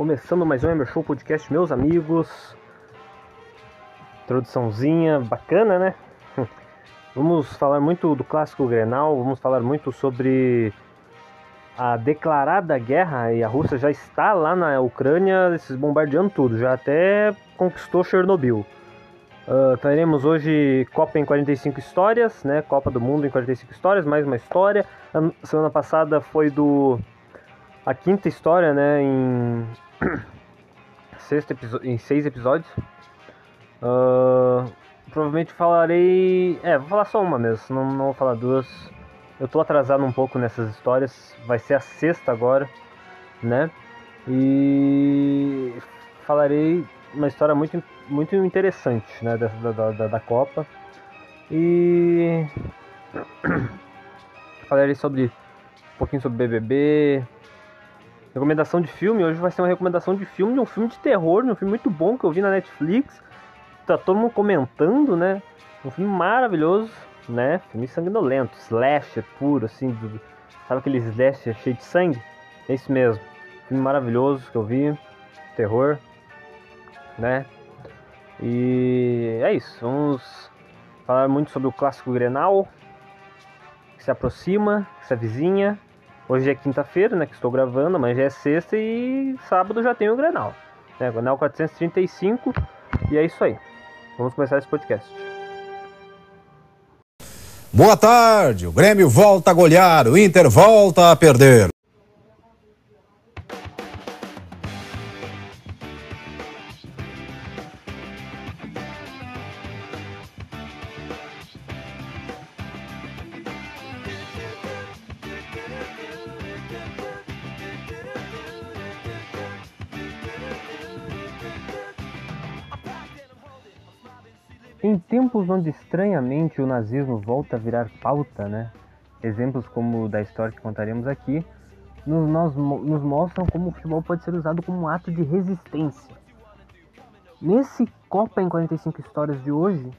Começando mais um Emer Show Podcast, meus amigos. Introduçãozinha bacana, né? Vamos falar muito do clássico Grenal, vamos falar muito sobre a declarada guerra e a Rússia já está lá na Ucrânia, esses bombardeando tudo, já até conquistou Chernobyl. Uh, teremos hoje Copa em 45 histórias, né? Copa do Mundo em 45 histórias, mais uma história. A semana passada foi do a quinta história, né? Em sexto em seis episódios. Uh, provavelmente falarei. É, vou falar só uma mesmo, não, não vou falar duas. Eu tô atrasado um pouco nessas histórias, vai ser a sexta agora, né? E falarei uma história muito, muito interessante, né? Da, da, da, da Copa. E falarei sobre um pouquinho sobre BBB, Recomendação de filme, hoje vai ser uma recomendação de filme, de um filme de terror, de um filme muito bom que eu vi na Netflix. Tá todo mundo comentando, né? Um filme maravilhoso, né? Filme sanguinolento, slasher puro, assim, sabe aquele slasher cheio de sangue? É isso mesmo. Filme maravilhoso que eu vi, terror, né? E é isso, vamos falar muito sobre o clássico Grenal, que se aproxima, que se avizinha, Hoje é quinta-feira, né, que estou gravando, mas já é sexta e sábado já tem o Grenal. Né, Grenal 435 e é isso aí. Vamos começar esse podcast. Boa tarde, o Grêmio volta a golear, o Inter volta a perder. Tempos onde estranhamente o nazismo volta a virar pauta, né? Exemplos como o da história que contaremos aqui, nos, nós, nos mostram como o futebol pode ser usado como um ato de resistência. Nesse Copa em 45 Histórias de hoje,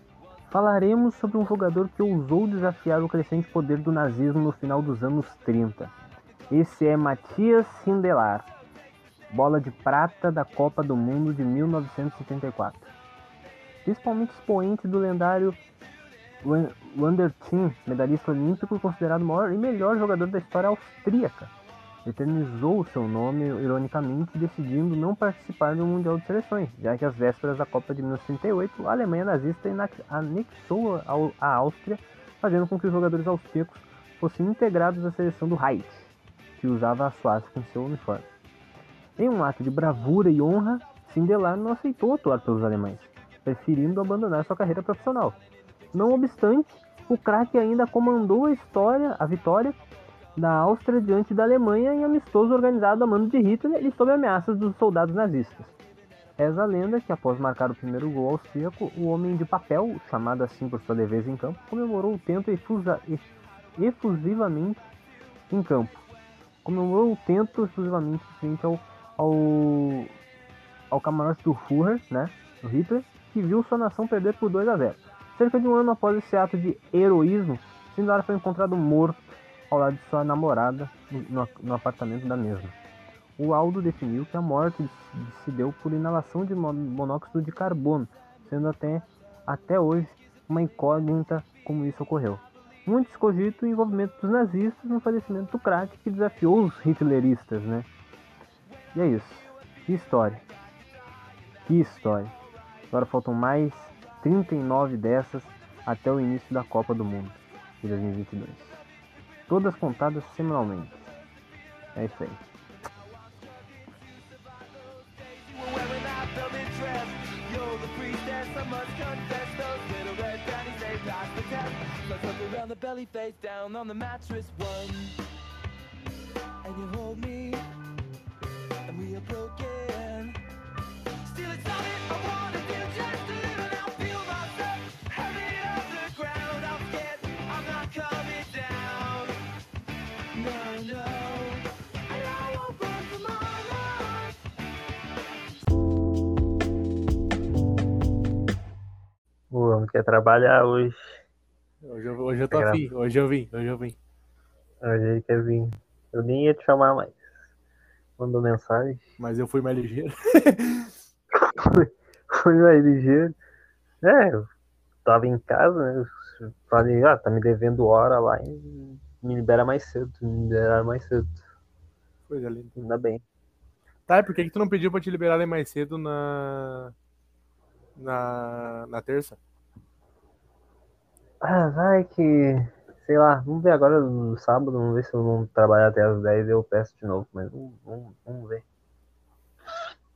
falaremos sobre um jogador que ousou desafiar o crescente poder do nazismo no final dos anos 30. Esse é Matias Sindelar, bola de prata da Copa do Mundo de 1974 principalmente expoente do lendário Wander Team, medalhista olímpico considerado o maior e melhor jogador da história austríaca. Eternizou seu nome, ironicamente, decidindo não participar do Mundial de Seleções, já que às vésperas da Copa de 1938, a Alemanha nazista anexou a Áustria, fazendo com que os jogadores austríacos fossem integrados à seleção do Reich, que usava a suástica em seu uniforme. Em um ato de bravura e honra, Sindelar não aceitou atuar pelos alemães preferindo abandonar sua carreira profissional. Não obstante, o craque ainda comandou a história, a vitória da Áustria diante da Alemanha em amistoso organizado a mando de Hitler e sob ameaças dos soldados nazistas. Reza a lenda que após marcar o primeiro gol austríaco, o homem de papel, chamado assim por sua leveza em campo, comemorou o tento efusa, efusivamente em campo. Comemorou o tento efusivamente frente ao, ao, ao camarote do Führer, né, do Hitler, que viu sua nação perder por 2 a 0. Cerca de um ano após esse ato de heroísmo, Sindara foi encontrado morto ao lado de sua namorada no, no apartamento da mesma. O Aldo definiu que a morte se deu por inalação de monóxido de carbono, sendo até, até hoje uma incógnita como isso ocorreu. Muitos cogitam o envolvimento dos nazistas no falecimento do craque que desafiou os hitleristas, né? E é isso. Que história. Que história. Agora faltam mais 39 dessas até o início da Copa do Mundo de 2022. Todas contadas semanalmente. É isso aí. and you hold me, and we are broken. Still it's not it, Homem quer trabalhar hoje. Hoje eu, hoje eu tô afim, hoje eu vim, hoje eu vim. Hoje ele quer vir. Eu nem ia te chamar mais. mandou mensagem. Mas eu fui mais ligeiro. fui mais ligeiro. É, eu tava em casa, né? Eu falei, ah, tá me devendo hora lá e me libera mais cedo. Me liberaram mais cedo. Coisa linda. Ainda bem. Tá, e por que, que tu não pediu pra te liberarem mais cedo na. Na, na terça? Ah, vai que. Sei lá, vamos ver agora no sábado, vamos ver se eu não trabalhar até as 10 eu peço de novo, mas vamos, vamos, vamos ver.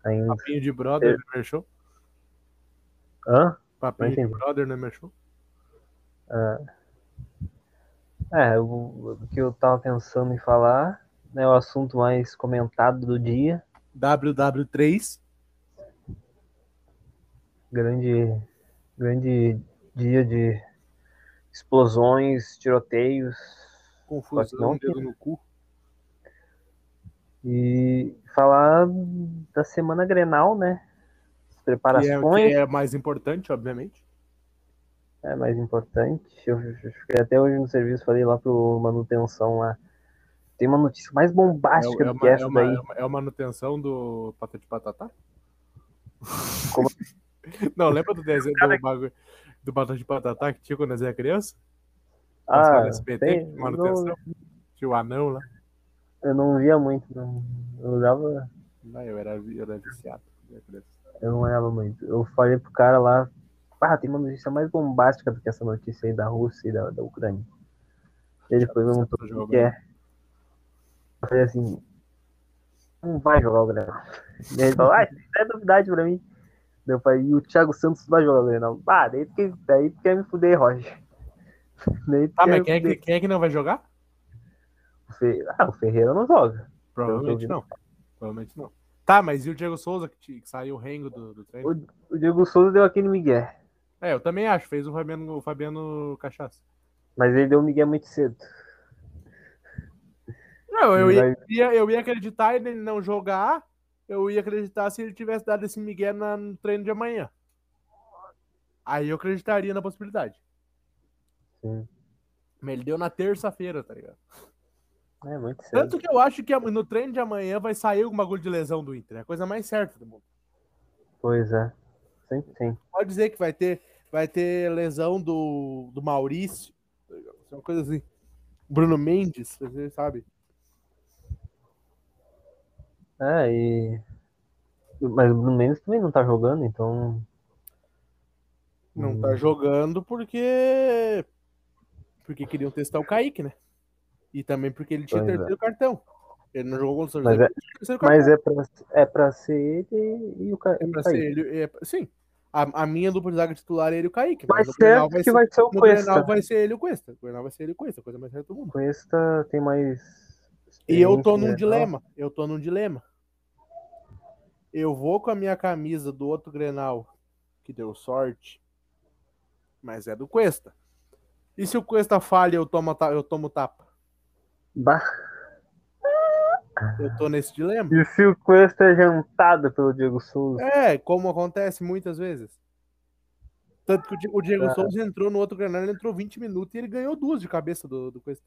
Ainda. Papinho de brother Eu- no Merchou? Hã? Papinho de brother no Merchou? É, o, o que eu tava pensando em falar, né, o assunto mais comentado do dia, WW3. Grande, grande dia de explosões, tiroteios Confusão, dedo no cu. e falar da semana Grenal, né? As Que é, preparações que é mais importante, obviamente. é mais importante. Eu, eu fiquei até hoje no serviço, falei lá pro manutenção lá. Tem uma notícia mais É, bombástica é do uma, que essa é, uma, daí. é uma- é uma manutenção do Patati Patatá? Como- Não, lembra do desenho do bagulho do Patati Patatá que tinha quando nós era criança? Ah, SBT, tem, manutenção. não, Tinha o anão lá. eu não via muito, não. Eu olhava, Não, eu era, eu era viciado. eu não olhava muito. Eu falei pro cara lá, ah, tem uma notícia mais bombástica do que essa notícia aí da Rússia e da, da Ucrânia. Ele foi perguntou Essa o que é. Eu falei assim, não vai jogar o. E ele falou, ah, isso é novidade pra mim. Daí Eu falei, e o Thiago Santos vai jogar o Grenal. Ah, daí tu quer, daí tu quer me fuder, Roger. Daí Ah, mas quem é, que, quem é que não vai jogar? O Fe- Ah, o Ferreira não joga. Provavelmente não. Provavelmente não. Tá, mas e o Diego Souza que, que saiu o rengo do, do treino? O Diego Souza deu aquele Miguel. É, eu também acho. Fez o Fabiano, o Fabiano Cachaça. Mas ele deu o Miguel muito cedo. Não, eu ia, eu ia acreditar ele não jogar. Eu ia acreditar se ele tivesse dado esse Miguel na- no treino de amanhã. Aí eu acreditaria na possibilidade. Sim. Mas ele deu na terça-feira, tá ligado? É muito cedo. Tanto que eu acho que no treino de amanhã vai sair algum bagulho de lesão do Inter. É a coisa mais certa do mundo. Pois é. Sempre tem. Pode dizer que vai ter, vai ter lesão do, do Maurício. tá ligado? Uma coisa assim. Bruno Mendes, você sabe? É, e. Mas o Bruno Mendes também não tá jogando, então. Não Hum. tá jogando porque. Porque queriam testar o Kaique, né? E também porque ele tinha Pois é. terceiro cartão. Ele não jogou contra o Mas é-. Mas é pra, é pra ser ele e o É e o pra Kaique. ser ele. é- sim. A, a minha dupla de zaga titular é ele e o Kaique. Mas Grenal certo que vai ser o no Grenal Cuesta. vai ser ele e o Cuesta. O Grenal vai ser ele e o Cuesta, coisa mais certa do mundo. Cuesta tem mais. E eu tô num né? dilema. Eu tô num dilema. Eu vou com a minha camisa do outro Grenal, que deu sorte, mas é do Cuesta. E se o Cuesta falha, eu tomo, eu tomo tapa? Bah. Eu tô nesse dilema. E se o Cuesta é jantado pelo Diego Souza? É, como acontece muitas vezes. Tanto que o Diego Ah. Souza entrou no outro Grenal, ele entrou 20 minutos e ele ganhou duas de cabeça do, do Cuesta.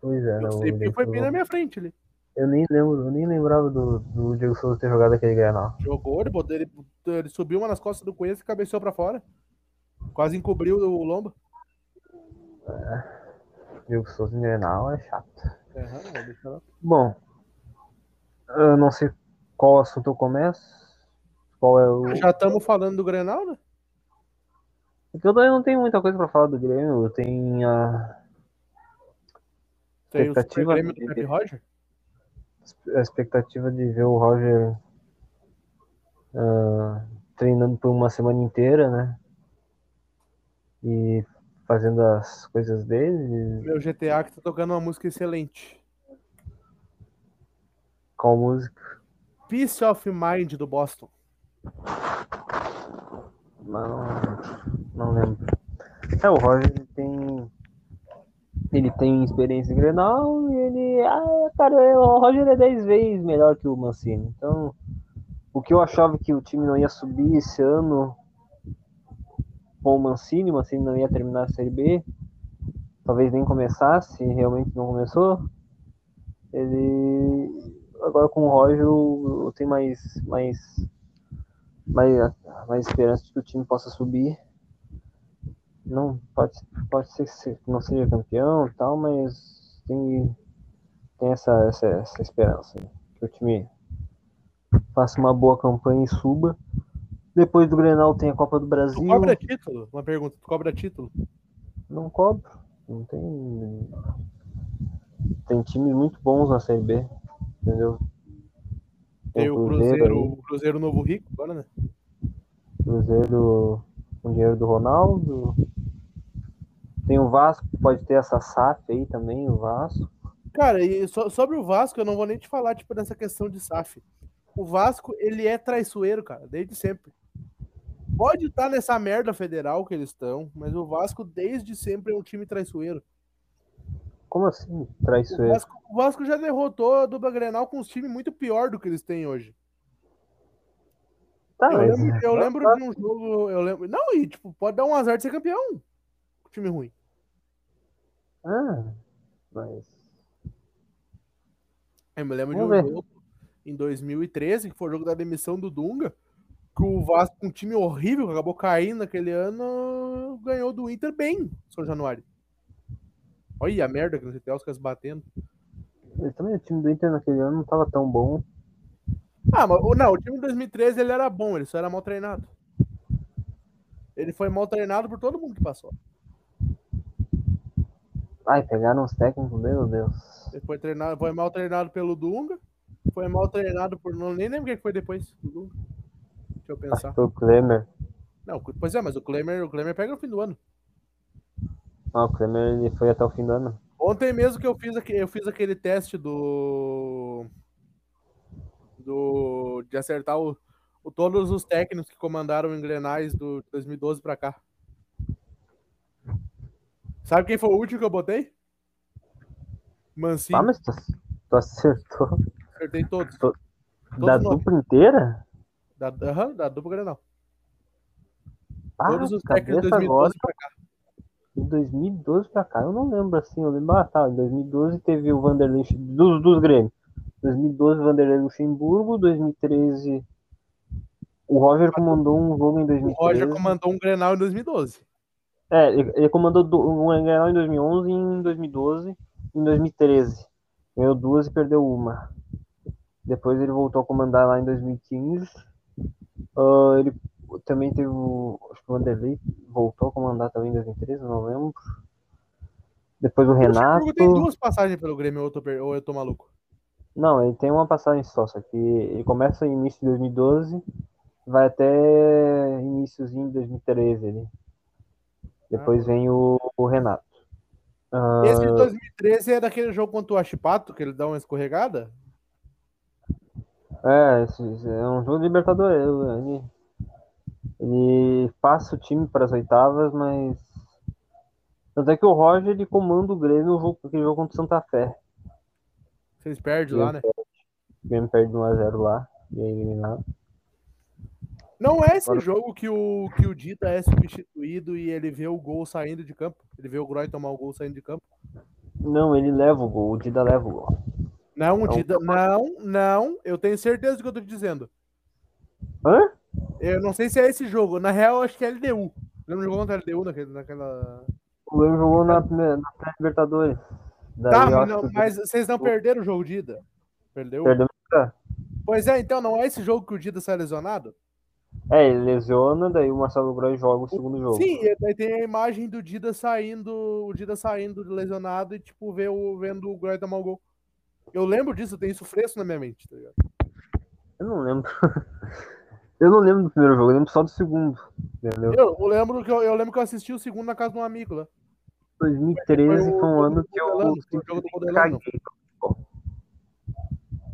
Pois é, Eu não. foi bem na Eu, minha frente ali. eu nem lembro, eu nem lembrava do, do Diego Souza ter jogado aquele Grenal. Jogou, ele, botou, ele, ele subiu uma nas costas do Cuesta e cabeceou pra fora. Quase encobriu o lombo. Diego Souza em Grenal é chato. Lá. Bom, eu não sei qual assunto eu começo. Qual é o. Já estamos falando do Grenal, né? Porque eu também não tenho muita coisa pra falar do Grêmio. Eu tenho a, Tem Expectativa do Roger. a expectativa de ver o Roger ah, treinando por uma semana inteira, né? E fazendo as coisas dele. Meu GTA que tá tocando uma música excelente. Qual música? Peace of Mind do Boston. Não, não lembro. É, o Roger tem. Ele tem experiência em Grenal e ele. Ah, cara, o Roger é 10 vezes melhor que o Mancini. Então, o que eu achava que o time não ia subir esse ano com o Mancini, o Mancini não ia terminar a Série B, talvez nem começasse, realmente não começou. Ele. agora com o Roger eu, eu tenho mais, mais, mais, mais esperança de que o time possa subir. Não pode, pode ser que não seja campeão e tal, mas tem, tem essa, essa, essa esperança né? que o time faça uma boa campanha e suba. Depois do Grenal tem a Copa do Brasil. Tu cobra título? Uma pergunta, tu cobra título? Não cobro. Não tem. Tem times muito bons na Série B. Entendeu? Tem, tem o Cruzeiro, Cruzeiro, o Cruzeiro Novo Rico agora, né? Cruzeiro com dinheiro do Ronaldo. Tem o Vasco, que pode ter essa SAF aí também, o Vasco. Cara, e so, sobre o Vasco, eu não vou nem te falar, tipo, nessa questão de SAF. O Vasco, ele é traiçoeiro, cara, desde sempre. Pode estar nessa merda federal que eles estão, mas o Vasco desde sempre é um time traiçoeiro. Como assim, traiçoeiro? O Vasco, o Vasco já derrotou a dupla Grenal com um time muito pior do que eles têm hoje. Tá, eu, lembro, eu lembro de um jogo, eu lembro. Não, e tipo, pode dar um azar de ser campeão. Time ruim. Ah, mas. Eu me lembro Vamos de um ver. jogo em 2013, que foi o jogo da demissão do Dunga que o Vasco, um time horrível, que acabou caindo naquele ano, ganhou do Inter bem, São Januário. Olha a merda que no CT os caras batendo. Ele também, o time do Inter naquele ano não tava tão bom. Ah, mas não, o time de 2013 ele era bom, ele só era mal treinado. Ele foi mal treinado por todo mundo que passou. Ai, pegaram os técnicos, meu Deus. Ele foi, treinado, foi mal treinado pelo Dunga, foi mal treinado por. Não, nem lembro quem foi depois do Dunga. Deixa eu pensar. Foi o Klemer. Não, pois é, mas o Klemer, o Klemer pega no fim do ano. Ah, o Klemer ele foi até o fim do ano. Ontem mesmo que eu fiz, eu fiz aquele teste do. do de acertar o, o todos os técnicos que comandaram engrenais do 2012 pra cá. Sabe quem foi o último que eu botei? Mancinho. Ah, mas tu, tu acertou. Acertei todos. todos da dupla inteira? Da, uhum, da dupla Grenal. Ah, Todos os técnicos de 2012 agora. pra cá. De 2012 pra cá, eu não lembro assim. Eu lembro, ah, tá. Em 2012 teve o Vanderlei dos, dos Grêmio. 2012, Vanderlei Luxemburgo. 2013, o Roger comandou um jogo em 2013. O Roger comandou um Grenal em 2012. É, ele, ele comandou um Grenal em 2011 e em 2012. Em 2013. Ganhou duas e perdeu uma. Depois ele voltou a comandar lá em 2015. Uh, ele também teve o. Acho que o Vanderlei voltou a comandar também em 2013, não lembro. Depois o Renato. Ele tem duas passagens pelo Grêmio, ou eu, tô, ou eu tô maluco? Não, ele tem uma passagem só, só que ele começa em início de 2012, vai até iníciozinho de 2013 ali. Depois ah, vem o, o Renato. Uh... Esse de 2013 é daquele jogo contra o Achipato, que ele dá uma escorregada? É, é um jogo de Libertadores. Ele, ele passa o time para as oitavas, mas. Tanto é que o Roger ele comanda o Grêmio no jogo, aquele jogo contra o Santa Fé. Vocês perdem lá, né? O Grêmio perde 1x0 lá e é eliminado. Não é esse Agora... jogo que o, que o Dita é substituído e ele vê o gol saindo de campo? Ele vê o Groy tomar o gol saindo de campo? Não, ele leva o gol, o Dida leva o gol. Não, não, Dida, não, não, eu tenho certeza do que eu tô te dizendo. Hã? Eu não sei se é esse jogo. Na real, acho que é LDU. Lembra jogou contra a LDU naquele, naquela. O Lembro jogou na, na Libertadores. tá, não, mas vocês não perderam o jogo de ida? Perdeu? Perdeu. Pois é, então não é esse jogo que o Dida sai lesionado? É, ele lesiona, daí o Marcelo Groy joga o segundo jogo. Sim, e daí tem a imagem do Dida saindo, o Dida saindo lesionado e, tipo, vê o, vendo o Groy tomar o gol. Eu lembro disso, eu tenho isso fresco na minha mente, tá ligado? Eu não lembro. eu não lembro do primeiro jogo, eu lembro só do segundo. Entendeu? Eu, eu lembro que eu, eu, lembro que eu assisti o segundo na casa de um amigo lá. 2013 foi, foi um ano que eu, foi o jogo do Modelano.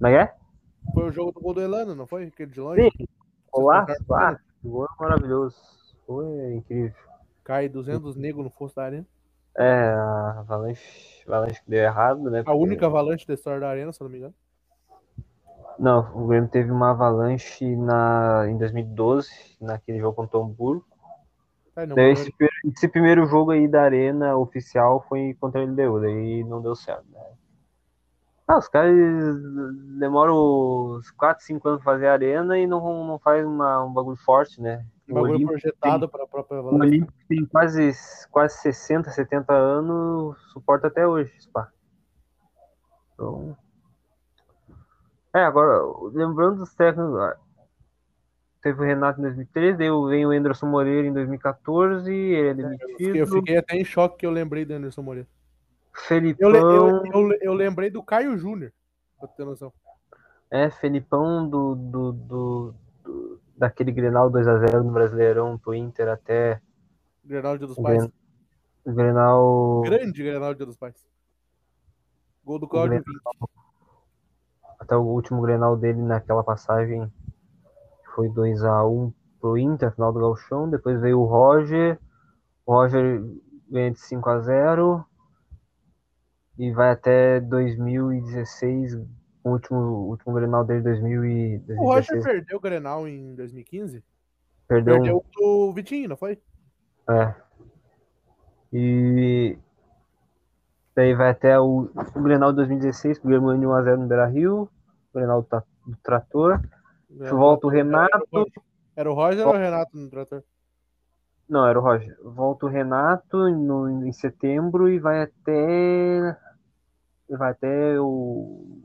Como é é? Foi o jogo do gol do Elano, não foi? Aquele de longe? Sim. Olá, ah, gol maravilhoso. Foi incrível. Cai 200 negros no fosso da arena. É, a Avalanche, Avalanche que deu errado, né? A porque... única Avalanche da história da arena, se não me engano. Não, o Grêmio teve uma Avalanche na, em 2012, naquele jogo contra o Hamburgo. É, daí esse, esse, primeiro jogo aí da arena oficial foi contra o LDU, daí não deu certo, né? Ah, os caras demoram uns 4, 5 anos pra fazer arena e não, não faz uma, um bagulho forte, né? Um bagulho Olímpico projetado para a própria O Olímpico tem quase, quase 60, 70 anos, suporta até hoje, Spa. Então. É, agora, lembrando dos técnicos, ah, teve o Renato em 2013, daí vem o Anderson Moreira em 2014, ele é Eu demitido. fiquei, eu fiquei até em choque que eu lembrei do Anderson Moreira. Felipão, Eu, eu, eu, eu lembrei do Caio Júnior, pra ter noção. é, Felipão do, do, do, do- daquele Grenal 2x0 no Brasileirão pro Inter até Grenal Dia dos Pais. Gren- Grenal Grande Grenal Dia dos Pais. Gol do Cláudio Grenal. Até o último Grenal dele naquela passagem foi 2x1 pro Inter, final do Gauchão. Depois veio o Roger. O Roger ganha de 5x0 e vai até 2016. O último, o último Grenal dele 2000 e O Roger 2016. perdeu o Grenal em 2015? Perdeu, Perdeu o Vitinho, não foi? É. E daí vai até o, o Grenal de 2016, que o Grêmio ganhou 1x0 no Beira Rio. O Grenal do, do Trator. Volta o Renato. Era o Roger ou o Renato no trator? Não, era o Roger. Volta o Renato no, em setembro e vai até. Vai até o.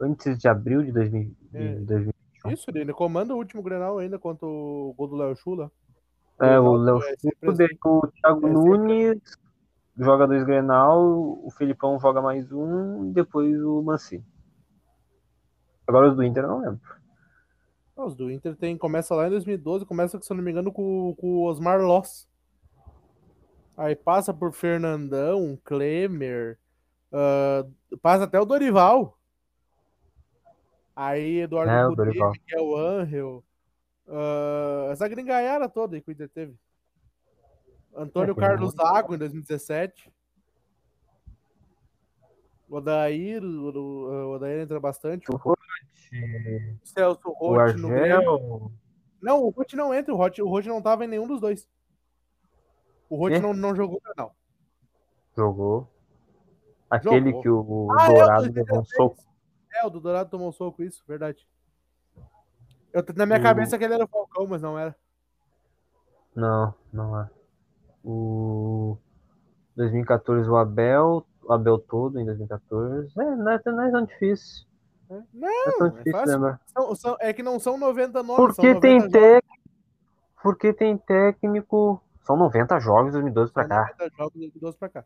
Antes de abril de 2000. de É. 2000. Isso, ele comanda o último Grenal ainda contra o gol do Léo Chula. É, o Léo daí o Thiago É Nunes joga dois Grenal, o Felipão joga mais um e depois o Mancini. Agora os do Inter eu não lembro. Os do Inter tem, começa lá em 2012, começa, se eu não me engano, com, com o Osmar Loss. Aí passa por Fernandão, Klemer, ah, passa até o Dorival. Aí Eduardo É, o Cudê, Dorival. Miguel Angel, ah, essa gringaiada toda aí que o Inter teve. Antônio É, Carlos Zago em 2017. O Odair, o, Odair entra bastante. O Celso O Rotti no Grêmio. Não, o Rotti não entra, o Rotti, o não tava em nenhum dos dois. O Rotti É? não, não jogou, não. Jogou. Aquele Jogou. que o Ah, é, Dourado 2016. levou um soco. É, o do Dourado tomou soco, isso, verdade. Eu, na minha O- cabeça que ele era o Falcão, mas não era. Não, não é. O 2014 o Abel, o Abel todo em 2014. É, não é, não é tão difícil. né? Não é Não, tão é difícil fácil. lembrar. São- são- é que não são 90 nomes, Porque 90 tem jogos. Porque tem técnico. São 90 jogos de 2012 pra cá. 90 jogos de 12 pra cá.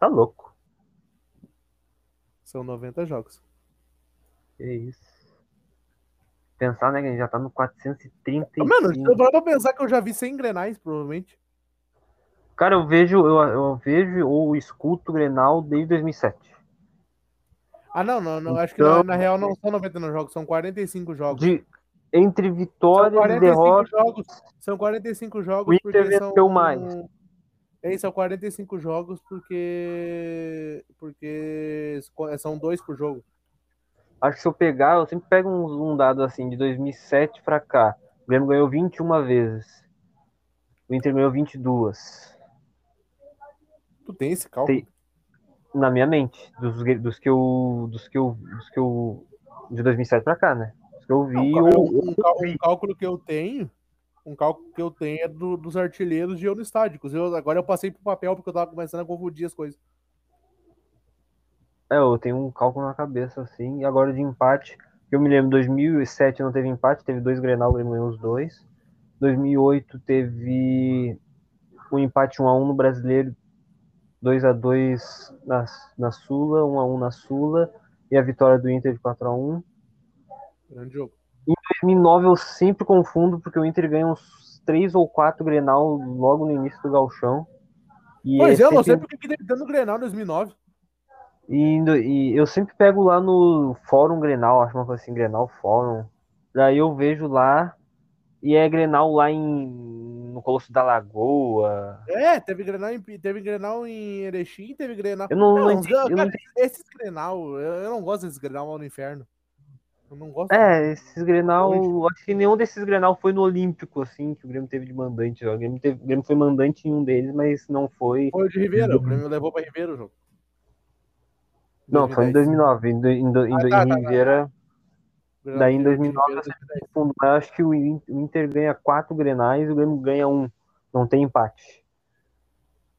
Tá louco. São 90 jogos. Que isso. Pensar, né, que a gente já tá no 435. Mano, eu vou pra pensar que eu já vi 100 grenais, provavelmente. Cara, eu vejo, eu, eu vejo ou escuto o Grenal desde 2007. Ah, não, não, não acho que Então- na, na real não são 90 jogos, são 45 jogos. De, entre São vitórias e 45 derrotas. jogos. São 45 jogos O Inter venceu são. mais. É, são 45 jogos porque. Porque são dois por jogo. Acho que se eu pegar, eu sempre pego um, um dado assim, de 2007 pra cá. O Grêmio ganhou 21 vezes. O Inter ganhou 22. Tu tem esse cálculo? Tem. Na minha mente. Dos, dos que eu. Dos que eu. Dos que eu. De 2007 pra cá, né? Dos que eu vi. Não, eu, um, um cal- um cálculo que eu tenho. Um cálculo que eu tenho é do- dos artilheiros de eu no estádio. Eu, agora eu passei pro papel porque eu tava começando a confundir as coisas. É, eu tenho um cálculo na cabeça, assim. E agora de empate. Eu me lembro, 2007 não teve empate, teve dois Grenal, o Grêmio ganhou os dois. 2008 teve um empate 1x1 no Brasileiro, 2x2 na, na Sula, 1x1 na Sula. E a vitória do Inter de 4x1. Grande jogo. 2009 eu sempre confundo, porque o Inter ganha uns 3 ou 4 Grenal logo no início do Galchão. E Pois é é, eu não sei sempre- porque que teve dando Grenal em 2009. E, no- e eu sempre pego lá no Fórum Grenal, acho uma coisa assim, Grenal Fórum. Daí eu vejo lá, e é Grenal lá em, no Colosso da Lagoa. É, teve Grenal em, teve Grenal em Erechim, teve Grenal. Eu não, não Não, eu não cara, esses Grenal, eu, eu não gosto desses Grenal no inferno. Eu não gosto. É, esses Grenal, acho que nenhum desses Grenal foi no Olímpico, assim, que o Grêmio teve de mandante. O Grêmio, teve, o Grêmio foi mandante em um deles, mas não foi. Foi de Ribeira, o Grêmio levou pra Ribeira o jogo. Não, foi em 2009. Em, do- em, do- em, Ah, do- tá, tá, tá. Daí em de 2009 Oliveira, 2010. fundo, eu acho que o In- o Inter ganha quatro grenais e o Grêmio ganha um. Não tem empate.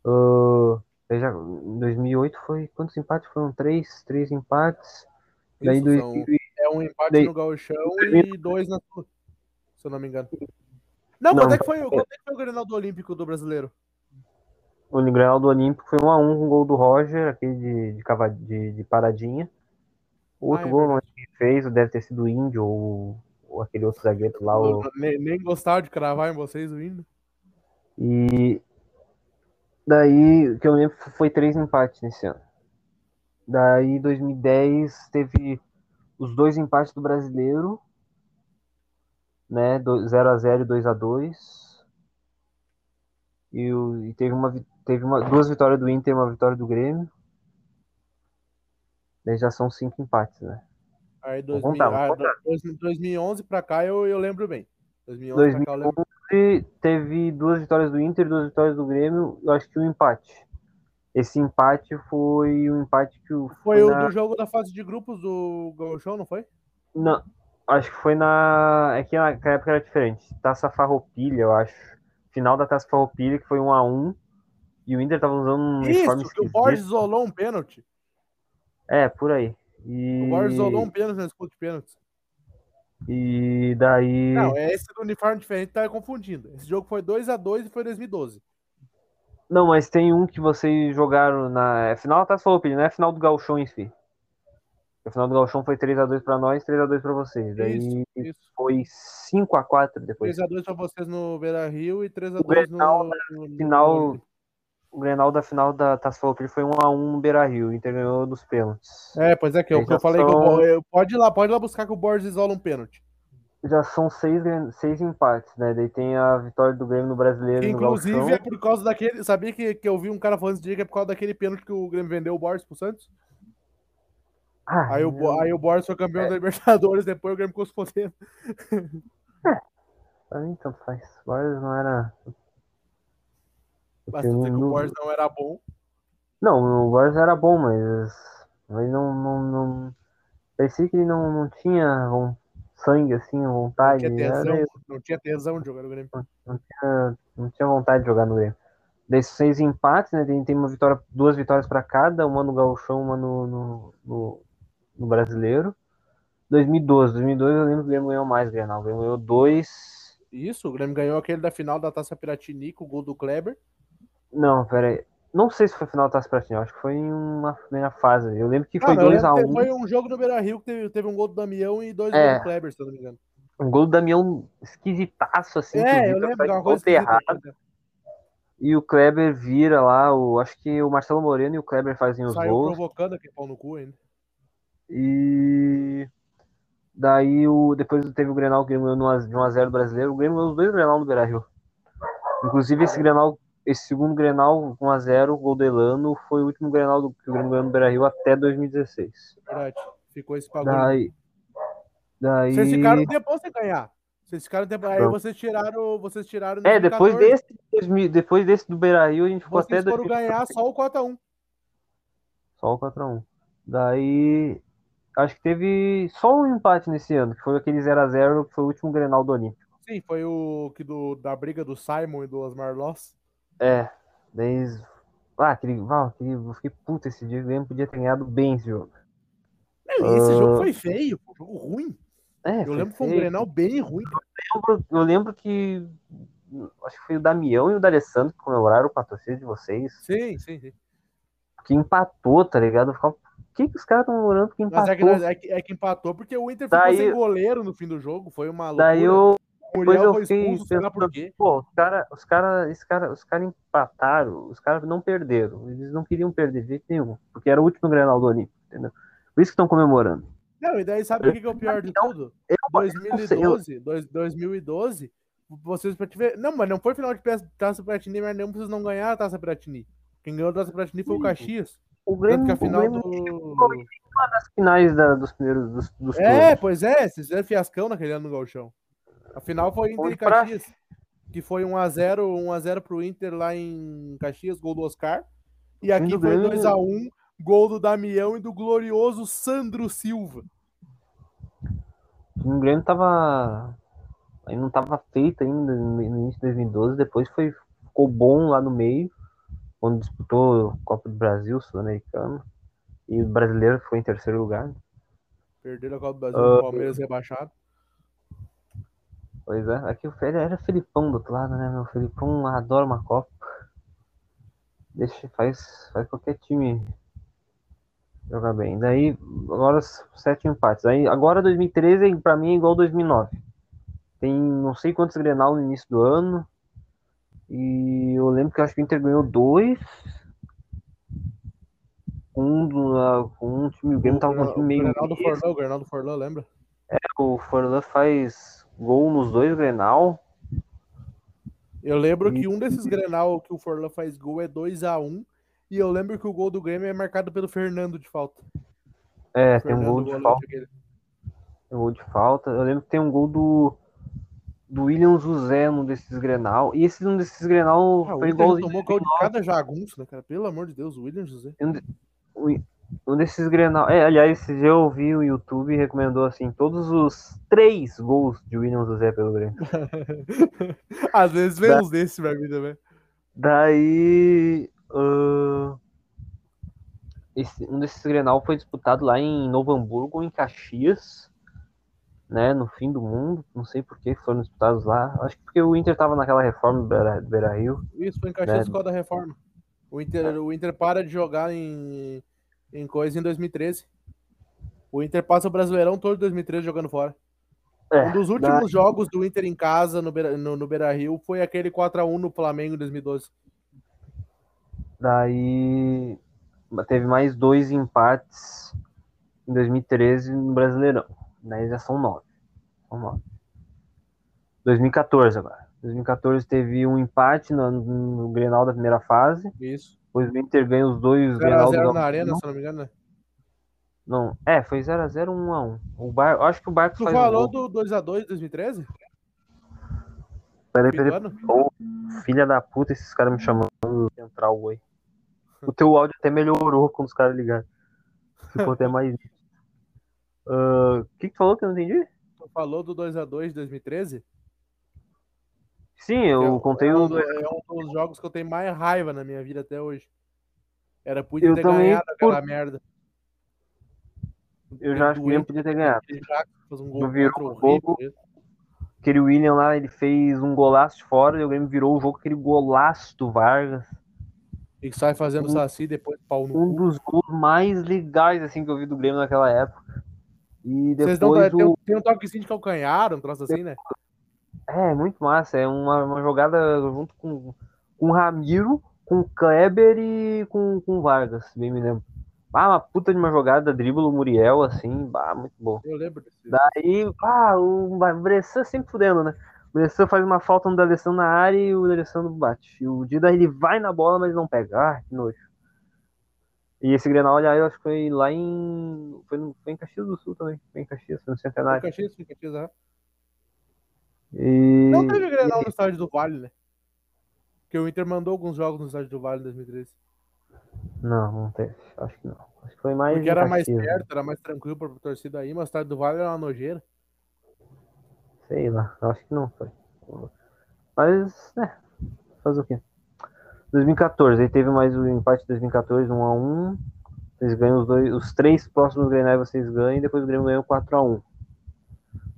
Ah, veja, em 2008 foi. Quantos empates? Foram três, três empates. Daí Isso, dois, são- É um empate Daí- no Gauchão 2000. e dois na se eu não me engano. Não, Não, quando, é que foi, quando é que foi o Grenal do Olímpico do brasileiro? o Grenal do Olímpico foi 1 a 1 com o gol do Roger, aquele de, de, de, de paradinha. O outro Ah, é gol verdade. quem fez, deve ter sido o Índio ou, ou aquele outro zagueiro lá. O... Nem, nem gostava de cravar em vocês o hino. E daí, o que eu lembro foi três empates nesse ano. Daí, 2010, teve os dois empates do brasileiro, né? 0x0 e 2x2. E, e teve, uma, teve uma, duas vitórias do Inter e uma vitória do Grêmio. Daí já são cinco empates, né? Aí Vou 2000, contar, vou ah, contar. dois- 2011 pra cá eu, eu lembro bem. 2011 pra cá eu lembro. 2011 teve duas vitórias do Inter, duas vitórias do Grêmio, eu acho que um empate. Esse empate foi um empate que o Foi o na- do jogo da fase de grupos do Gauchão, não foi? Não, acho que foi na. É que naquela época era diferente. Taça Farroupilha, eu acho. Final da Taça Farroupilha, que foi 1 a 1 E o Inter tava usando um uniforme Isso, que o. Borges isolou um pênalti. É, por aí. E, O Borges isolou um pênalti na disputa de pênaltis. e daí. Não, é esse do uniforme diferente tá confundindo. Esse jogo foi 2x2 e foi 2012. Não, mas tem um que vocês jogaram na. É final da Taça Farroupilha, não é final do Gauchão em si. O final do Gauchão foi 3x2 pra nós, 3x2 pra vocês. Daí Isso, isso. foi 5x4 depois. 3x2 pra vocês no Beira Rio e 3x2 Grenal, no, no, no- Final, o Grenal da final da Taça Farroupilha foi 1x1 no Beira-Rio. O Inter ganhou dos pênaltis. É, pois é, que eu, que eu já falei que são- eu, vou- eu- pode ir lá, pode ir lá buscar que o Borges isola um pênalti. Já são seis, seis empates, né? Daí tem a vitória do Grêmio no Brasileiro Que, no inclusive Gauchão. é por causa daquele. Sabia que, que eu vi um cara falando esse dia que é por causa daquele pênalti que o Grêmio vendeu o Borges pro Santos? Ah, Aí o, aí o Borges foi campeão da Libertadores, depois o Grêmio ficou se fodendo. pra mim tanto faz. O Borges não era... Basta dizer que o não- Borges não era bom. Não, o Borges era bom, mas... Mas não... não, não... Parecia que ele não, não tinha um sangue, assim, Não vontade. tinha Era- tesão, não tinha tesão de jogar no Grêmio. não tinha, não tinha vontade de jogar no Grêmio. Desses seis empates, né? Tem, tem uma vitória, duas vitórias para cada, uma no Gauchão, uma no, no, no, no Brasileiro. 2012, 2012 eu lembro que o Grêmio ganhou mais, Grenal. O Grêmio ganhou dois. Isso, o Grêmio ganhou aquele da final da Taça Piratini com o gol do Kleber. Não, pera aí. Não sei se foi final da Taça Pratinha, acho que foi em uma primeira fase. Eu lembro que foi não, eu lembro que 2x1. Foi um jogo no Beira Rio que teve, teve um gol do Damião e dois É. gols do Kleber, se eu não me engano. Um gol do Damião esquisitaço, assim. que o é, eu Vitor lembro que é errada. esquisita. E o Kleber vira lá, o, acho que o Marcelo Moreno e o Kleber fazem os Saiu gols. provocando aquele pau no cu ainda. E daí o, depois teve o Grenal que ganhou de 1x0 brasileiro. O Grêmio ganhou os dois Grenal no Beira Rio. Inclusive esse Grenal, esse segundo Grenal 1x0, gol do Elano, foi o último Grenal do, que o Grêmio ganhou no Beira Rio até 2016. Verdade. Ficou esse bagulho. Daí. Daí. Vocês ficaram tempão sem ganhar. Vocês ficaram tempão. Aí vocês tiraram. Vocês tiraram. É, depois 2014, desse, 2000 depois desse do Beira Rio, a gente ficou Vocês até foram 2014. ganhar só o 4x1. Só o 4x1. Daí. Acho que teve só um empate nesse ano, que foi aquele 0x0, que foi o último Grenal do Olímpico. Sim, foi o que do, da briga do Simon e do Osmar Loss. É, daí. Ah, aquele, ah, aquele, eu fiquei puto esse dia, o Grêmio podia ter ganhado bem esse jogo. E esse Ah. jogo foi feio, pô, jogo ruim. É, Eu lembro que foi um. Grenal bem ruim. Eu lembro, eu lembro que. Acho que foi o Damião e o D'Alessandro que comemoraram com a torcida de vocês. Sim, sim, sim. Que empatou, tá ligado? Eu ficava, por que, que os caras estão comemorando que Mas empatou? é que, é, que, é que empatou porque o Inter ficou Daí- sem goleiro no fim do jogo. Foi uma loucura. Daí eu. O Depois eu fiquei pensando, pô, os caras os cara, os cara, os cara empataram, os caras não perderam. Eles não queriam perder de jeito nenhum, porque era o último Grenal do Olímpico, entendeu? Por isso que estão comemorando. Não, e daí sabe o que, que é o pior de tudo? Eu, eu não sei, eu- 2012, dois- 2012, vocês pra te ver. Não, mas não foi final de Taça Piratini, mas não vocês não ganharam a Taça Piratini. Quem ganhou a Taça Piratini foi o. Caxias. o Grêmio, que a o final Grêmio do. uma das finais da- dos primeiros dos, dos É, pois é, vocês fizeram fiascão naquele ano no Galchão. A final foi Inter e pra- Caxias. Que foi 1x0, 1x0 pro Inter lá em Caxias, gol do Oscar. E aqui foi Grêmio- 2x1, Gol do Damião e do glorioso Sandro Silva. O Grêmio tava. Aí não tava feito ainda no início de 2012, depois foi, ficou bom lá no meio, quando disputou Copa do Brasil, Sul-Americano. E o brasileiro foi em terceiro lugar. Perderam a Copa do Brasil, uh, Palmeiras rebaixado. Pois é, aqui o Félix era Felipão do outro lado, né? Meu Felipão adora uma Copa. Deixa, faz, faz qualquer time jogar bem. Daí, agora sete empates. Aí, agora 2013 para mim é igual 2009. Tem não sei quantos Grenal no início do ano. E eu lembro que acho que o Inter ganhou dois. Um, do, um time, o Grêmio tava com um time meio. O Grenal do Forlan, o Grenal do Forlan, lembra? É, o Forlan faz gol nos dois Grenal. Eu lembro que um desses Grenal que o Forlan faz gol é 2 a 1 um, e eu lembro que o gol do Grêmio é marcado pelo Fernando de falta. É, tem um gol de falta. Tem um gol de falta. Eu lembro que tem um gol do do William José num desses Grenal. E esse um desses Grenal ah, foi igualzinho. tomou gol de cada jagunço, né, cara? Pelo amor de Deus, o William José. Um desses Grenal. É, aliás, eu vi o YouTube recomendou assim todos os três gols de William José pelo Grêmio. Às vezes vem da... uns desses pra mim também. Daí. Uh... Esse, um desses Grenal foi disputado lá em Novo Hamburgo, em Caxias né, no fim do mundo. Não sei por que foram disputados lá. Acho que porque o Inter estava naquela reforma do Beira, do Beira Rio. Isso, foi em Caxias né? da reforma. O Inter, é. o Inter para de jogar em, em coisa em 2013. O Inter passa o Brasileirão todo 2013 jogando fora. É, um dos últimos jogos do Inter em casa no Beira, no, no Beira Rio foi aquele 4x1 no Flamengo em 2012. Daí teve mais dois empates em 2013 no Brasileirão. Daí já são nove. São nove. 2014 agora. 2014 teve um empate no, no Grenal da primeira fase. Isso. Depois o Inter ganha os dois 0 Grenal 0 na Arena, se não me engano, né? Não, é, foi 0x0, 1x1. O Bar... Acho que o Barco Tu falou do 2x2 de 2013? Peraí, peraí. Oh, filha da puta, esses caras me chamando central, oi. O teu áudio até melhorou quando os caras ligaram. Ficou até mais. O uh, que, que falou que eu não entendi? Tu falou do 2x2 de 2013? Sim, eu é, contei é um, o. É um dos jogos que eu tenho mais raiva na minha vida até hoje. Era podia ter ganhado por... aquela merda. Eu já acho que ele podia ter ganhado. Já fez um gol virou o jogo. Aquele William lá, ele fez um golaço de fora e o Grêmio virou o jogo, aquele golaço do Vargas. E sai fazendo um, saci depois pau no Um dos gols mais legais assim que eu vi do Grêmio naquela época. E depois Vocês não, o... tem, tem um toquezinho de calcanhar, um troço assim, né? É, muito massa. É uma, uma jogada junto com, com o Ramiro, com o Kleber e com, com o Vargas, bem me lembro. Ah, uma puta de uma jogada, dribla o Muriel, assim, bah, muito bom. Eu lembro desse. Daí, ah, o Bressan sempre fudendo, né? O Bressan faz uma falta no D'Alessandro na área e o D'Alessandro bate. E o Dida, ele vai na bola, mas não pega. Ah, que nojo. E esse Grenal, olha, eu acho que foi lá em. Foi, no, foi em Caxias do Sul também. Foi em Caxias, foi no Centenário. Foi em Caxias, foi em Caxias, é. E... Não teve Grenal no estádio do Vale, né? Porque o Inter mandou alguns jogos no estádio do Vale em 2013. Não, não teve. Acho que não. Acho que foi mais. Porque era mais perto, era mais tranquilo pra torcida aí, mas o estádio do Vale era uma nojeira. Sei lá, acho que não foi. Mas, né, fazer o quê? 2014, aí teve mais o empate de 2014, 1 a 1 Vocês ganham os, dois, os três próximos Grenais vocês ganham e depois o Grêmio ganhou 4 a 1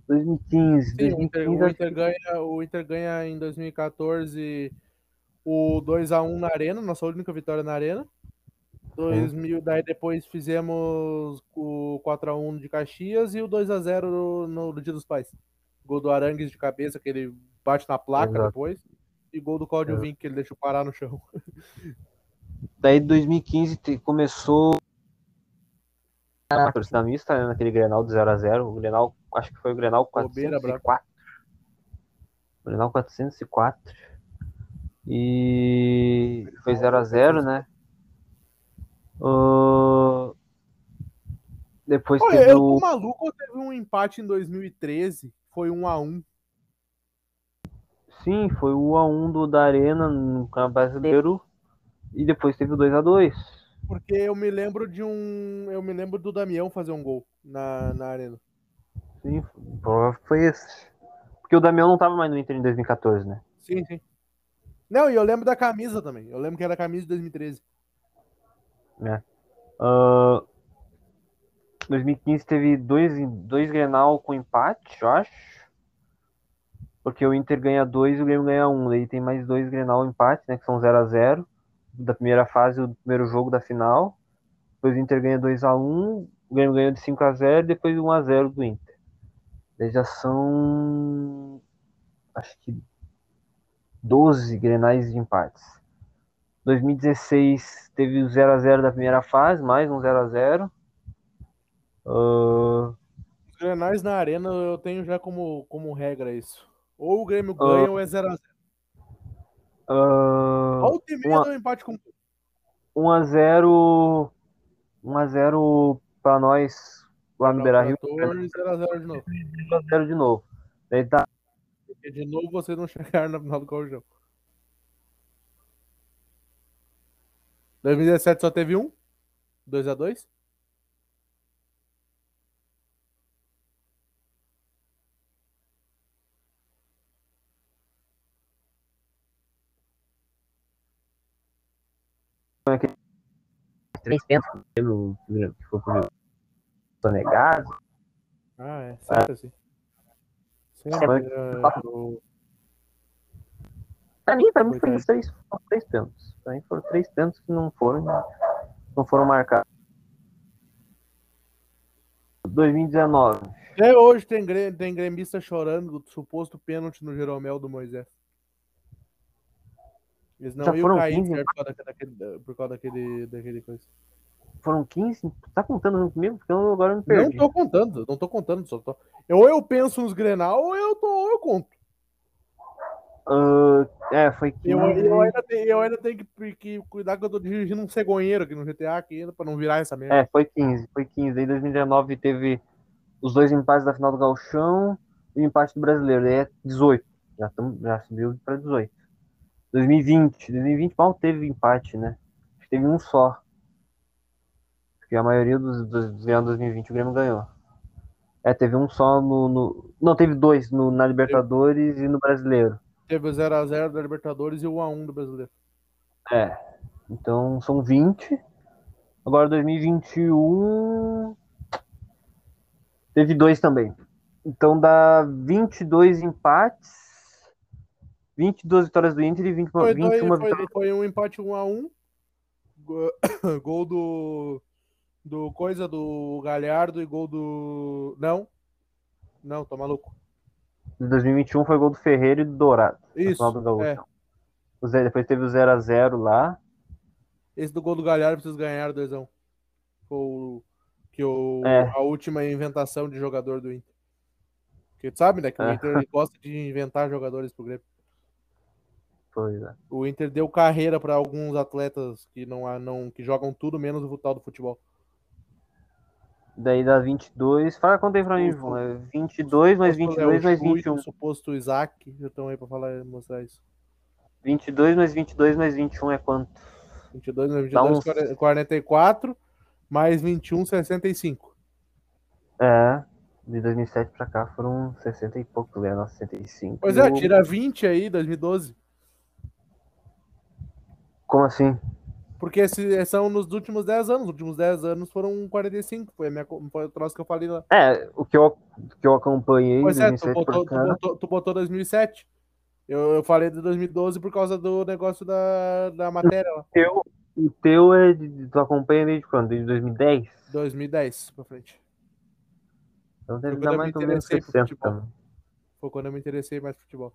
2015, Sim, 2015 o, Inter, o, Inter ganha, o Inter ganha em 2014 o 2 a 1 na Arena, nossa única vitória na Arena. 2000, daí depois fizemos o 4 a 1 de Caxias e o 2 a 0 no, no, Dia dos Pais. Gol do Arangues de cabeça que ele bate na placa Exato. depois e gol do Claudio é. Vink, que ele deixou parar no chão. Daí 2015 começou a torcida mista, né, naquele Grenal do 0x0. O Grenal, acho que foi o Grenal 404. O Grenal 404. E foi 0x0, né? Uh... Depois Olha, teve eu tô maluco, teve um empate em 2013, foi 1x1. Sim, foi o 1x1 do, da Arena no Campeonato Brasileiro. E depois teve o 2x2. Porque eu me lembro de um. Eu me lembro do Damião fazer um gol na, na arena. Sim, foi esse. Porque o Damião não tava mais no Inter em 2014, né? Sim, sim. Não, e eu lembro da camisa também. Eu lembro que era a camisa de 2013. É. Uh, 2015 teve dois, dois Grenal com empate, eu acho. Porque o Inter ganha dois e o Grêmio ganha um. Daí tem mais dois Grenal empate, né? Que são 0 a 0 Da primeira fase, do primeiro jogo da final. Depois o Inter ganha 2 a 1 o Grêmio ganha de 5 a 0 e depois 1 a 0 do Inter. Daí já são. Acho que 12 grenais de empates. 2016 teve o 0x0 da primeira fase, mais um 0x0. Uh... Os grenais na arena eu tenho já como, como regra isso. Ou o Grêmio ganha uh... ou é 0x0. Uh... E meia uma... empate com 1x0 1x0 pra nós lá no Beira Rio. 0x0 de novo. 0x0 de novo. Daí tá. De novo vocês não chegaram na final do Corujão. 2017 só teve um? 2x2? Três pênaltis pelo que foi pro sonegado. Ah, é, sempre assim. Sempre. É, o... Pra mim, pra mim foi três, foram três pênaltis. Pra mim foram três pênaltis que não foram, não foram marcados. 2019. Até hoje tem, tem gremista chorando do suposto pênalti no Jeromel do Moisés. Eles não Já iam foram cair 15? por causa daquele, por causa daquele, daquele coisa. Foram 15? Tá contando comigo? Porque eu agora me perdi. Não tô contando, não tô contando. Só tô... Ou eu penso nos Grenal ou eu, tô, ou eu conto. Ah, é, foi 15. Eu, eu, ainda tenho, eu ainda tenho que, que cuidar que eu tô dirigindo um cegonheiro aqui no GTA aqui ainda pra não virar essa merda. É, foi 15. Foi 15. Aí 2019 teve os dois empates da final do Gauchão e o empate do brasileiro. Aí é 18. Já, tamo, já subiu pra 18. 2020. 2020 mal teve empate, né? Acho que teve um só. Porque a maioria dos, dos, dos ganhos 2020 o Grêmio ganhou. É, teve um só no. no- não, teve dois no, na Libertadores e no Brasileiro. Teve o 0x0 da Libertadores e o 1x1 do Brasileiro. É. Então são 20. Agora 2021. Teve dois também. Então dá 22 empates. 22 vitórias do Inter e 20, Foi, 21 dois, foi, vitórias. foi um empate 1x1. Go- Gol do. Do coisa do Galhardo e gol do. Não. Não, tô maluco. De 2021 foi gol do Ferreira e do Dourado. Isso. do. É. O Zé- Depois teve o 0x0 lá. Esse do gol do Galhardo vocês ganharam 2x1. Foi o. Que o, É. a última inventação de jogador do Inter. Porque tu sabe, né? Que o É. Inter gosta de inventar jogadores pro Grêmio. Pois é. O Inter deu carreira para alguns atletas que não, há- não que jogam tudo menos o tal do futebol. Daí dá 22. Fala quanto aí pra mim, João. É 22 mais 22 mais 21. O suposto Isaac, já estão aí para falar mostrar isso. 22 mais 22 mais 21 é quanto? 22 mais Dá 22, uns- 44, mais 21, 65. É. De 2007 pra cá foram 60 e pouco, né? Nossa, 65. Pois E é, tira 20 aí, 2012. Como assim? Porque esses são nos últimos 10 anos. Os últimos 10 anos foram 45. Foi, a minha, foi o troço que eu falei lá. É, o que eu, que eu acompanhei Pois de é, tu 2007 botou, tu, botou, tu botou 2007. Eu, eu falei de 2012 por causa do negócio da, da matéria lá. Teu, o teu é de, tu acompanha desde quando? Desde 2010? 2010 pra frente. Então deve dar eu mais ou menos interessei por 60 futebol. também. Foi quando eu me interessei mais por futebol.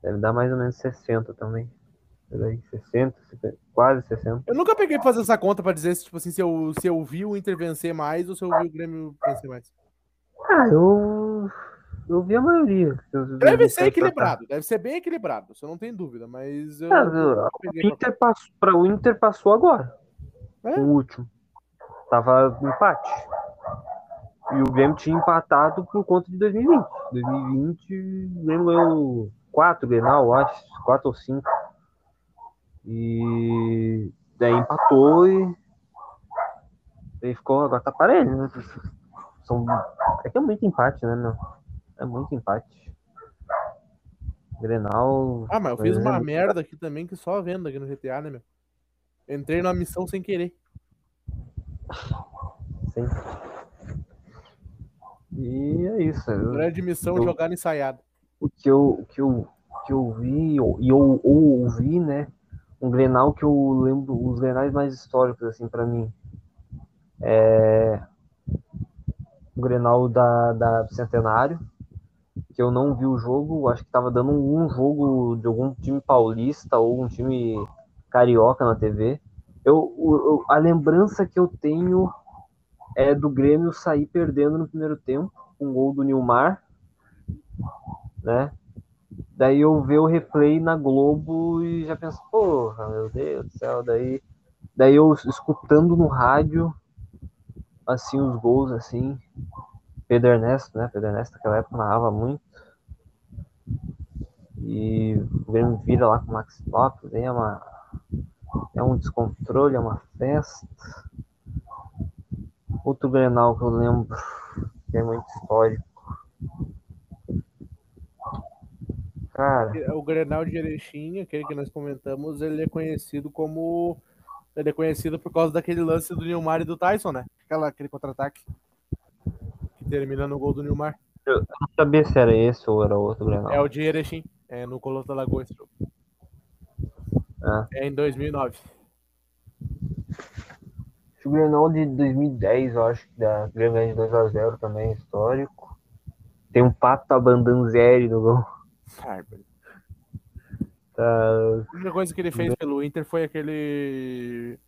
Deve dar mais ou menos 60 também. Por aí, 60, 50, quase 60. Eu nunca peguei pra fazer essa conta pra dizer se, tipo assim, se eu, se eu vi o Inter vencer mais ou se eu vi o Grêmio vencer mais. Ah, eu. Eu vi a maioria. Deve ser equilibrado, deve ser bem equilibrado, você não tem dúvida, mas eu. Ah, eu pra- Inter passou, pra o Inter passou agora. É? O último. Tava empate. E o Grêmio tinha empatado por conta de 2020. 2020, o Grêmio ganhou 4 Grenal, acho. 4 ou 5. E daí empatou e Ele ficou, agora tá parelho, né? São, é que é muito empate, né, meu? É muito empate. Grenal. Ah, mas eu fiz uma merda aqui também que só vendo aqui no GTA, né, meu? Entrei numa missão sem querer. Sim. E é isso. eu- Grande missão eu- jogar ensaiado. o que eu, o que eu, o que eu vi e ou ouvi, né? Um Grenal que eu lembro, os Grenais mais históricos, assim, pra mim. É. O Grenal da, da Centenário, que eu não vi o jogo, acho que tava dando um jogo de algum time paulista ou um time carioca na TV. Eu, eu- a lembrança que eu tenho é do Grêmio sair perdendo no primeiro tempo, um gol do Nilmar, né? Daí eu ver o replay na Globo e já penso, porra, meu Deus do céu, daí, daí eu escutando no rádio, assim, os gols, assim, Pedro Ernesto, né, Pedro Ernesto naquela época narrava muito, e o Grêmio vira lá com o Max Lopes, aí é uma, é um descontrole, é uma festa. Outro Grenal que eu lembro, que é muito histórico, cara, O Grenal de Erechim, aquele que nós comentamos, ele é conhecido como. Ele é conhecido por causa daquele lance do Nilmar e do Tyson, né? Aquela, aquele contra-ataque. Que termina no gol do Nilmar. não sabia se era esse ou era outro Grenal. É o de Erechim. É no Colosso da Lagoa esse jogo. Ah. É em 2009. O Grenal de 2010, eu acho da Grêmio de 2x0 também é histórico. Tem um Pato Abandanzieri no gol. Bárbaro. Tá, A única coisa que ele fez pelo Inter foi aquele.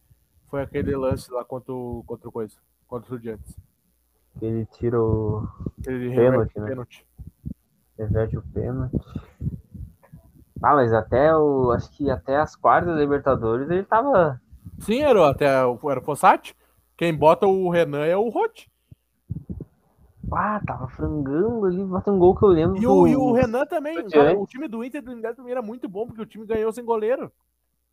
Foi aquele lance lá contra o, contra o coisa. Contra o Estudiantes. ele tira o. Ele Pênalti, reverte o né? pênalti. reverte o pênalti. Ah, mas até o. Acho que até as quartas da Libertadores ele tava. Sim, era até o- era o Fossati. Quem bota o Renan é o Rote. Ah, tava frangando ali, bota um gol que eu lembro. E o, do- e o Renan também. Cara, o time do Inter do Inter também era muito bom, porque o time ganhou sem goleiro.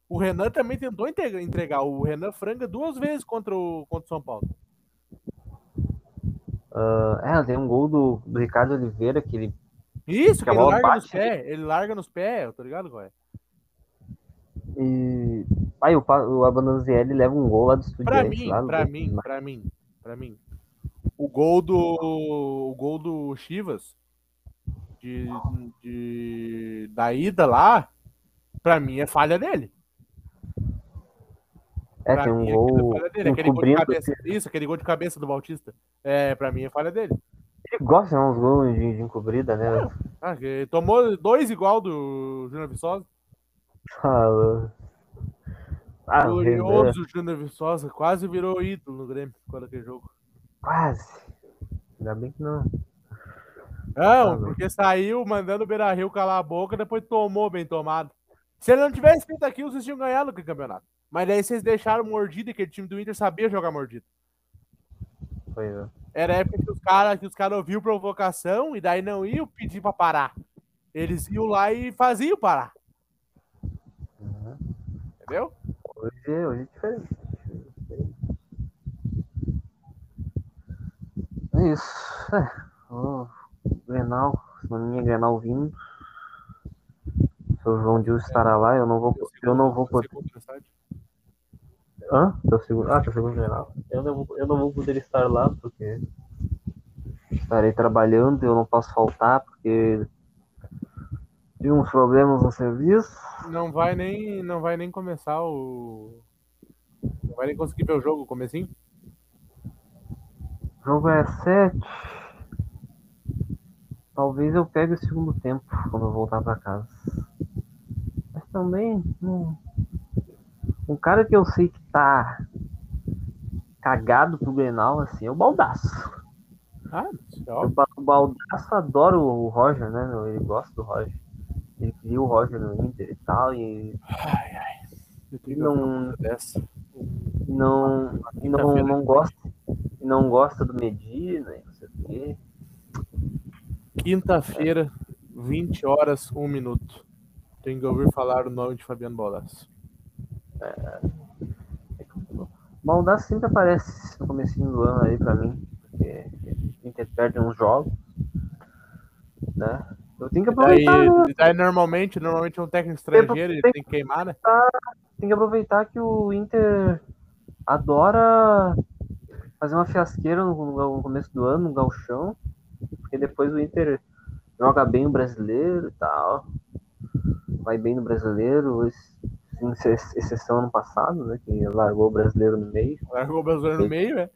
O Renan também tentou entregar. O Renan franga duas vezes contra o, contra o São Paulo. Ah, é, tem um gol do, do Ricardo Oliveira que ele. Isso, que ele larga bate. nos pés. Ele larga nos pés, tô ligado, é? E. Aí o, o Abandanzieri leva um gol lá do Pra Estudiantes. mim, lá pra gol. mim, pra mim, pra mim. O gol do. O gol do Chivas de, de, da ida lá, pra mim é falha dele. É, Pra tem um é gol dele. Aquele gol de cabeça. Isso, aquele gol de cabeça do Bautista. É, pra mim é falha dele. Ele gosta de uns gols de, de encobrida, né? Ah, que tomou dois igual do Júnior Viçosa. Falou. Ah, o Renan, Glorioso Júnior Viçosa. Quase virou ídolo no Grêmio quando aquele jogo. Quase. Ainda bem que não. Não, porque saiu mandando o Beira Rio calar a boca, depois tomou bem tomado. Se ele não tivesse feito aquilo, vocês tinham ganhado aquele campeonato. Mas daí vocês deixaram mordido e aquele time do Inter sabia jogar mordido. Foi, né? Era a época que os caras que os cara ouviam provocação e daí não iam pedir pra parar. Eles iam lá e faziam parar. Uhum. Entendeu? Hoje, hoje é diferente. É isso. É, o Grenal, semaninha Grenal vindo. Seu João Dil estará lá, eu não vou, eu não vou poder. Hã? Teu segundo, ah, teu segundo Grenal. Eu não, vou, eu não vou poder estar lá porque estarei trabalhando, eu não posso faltar porque tive uns problemas no serviço. Não vai nem não vai nem começar o não vai nem conseguir ver o jogo, o comecinho. Jogo é 7. Talvez eu pegue o segundo tempo quando eu voltar pra casa. Mas também. hum, Um cara que eu sei que tá cagado pro Grenal, assim, é o Baldaço. Ah, é O óbvio. Ba- o Baldaço adora o Roger, né? meu? Ele gosta do Roger. Ele queria o Roger no Inter e tal, e Ai, ai. Eu Não- dessa. não, não, não gosta. E Não gosta do Medina, e não sei o quê. Quinta-feira, 20 horas, 1 minuto. Tem que ouvir falar o nome de Fabiano Bolas. Maldá sempre aparece no começo do ano aí pra mim. Porque o Inter perde uns jogos. Né? Eu tenho que aproveitar. Daí, né? daí normalmente, normalmente é um técnico estrangeiro, ele tem que queimar, né? Tem que aproveitar que o Inter adora fazer uma fiasqueira no, no começo do ano, no galchão. Porque depois o Inter joga bem o brasileiro e tal. Vai bem no brasileiro. Exceção ano passado, né? Que largou o brasileiro no meio. Largou o brasileiro no meio, né?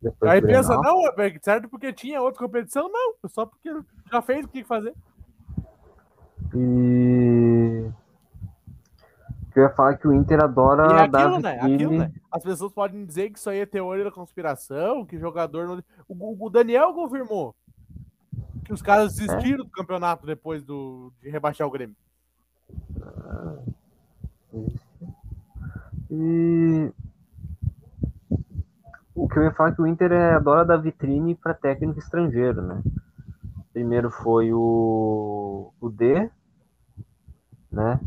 Depois Aí pensa, não, é certo porque tinha outra competição, não. Só porque já fez o que fazer. E. Eu ia falar que o Inter adora E é dar aquilo, né? Aquilo, né? As pessoas podem dizer que isso aí é teoria da conspiração, que jogador não. O, o Daniel confirmou que os caras desistiram do campeonato depois do, de rebaixar o Grêmio. E o que eu ia falar é que o Inter é, adora dar vitrine para técnico estrangeiro, né? Primeiro foi o, o D, né?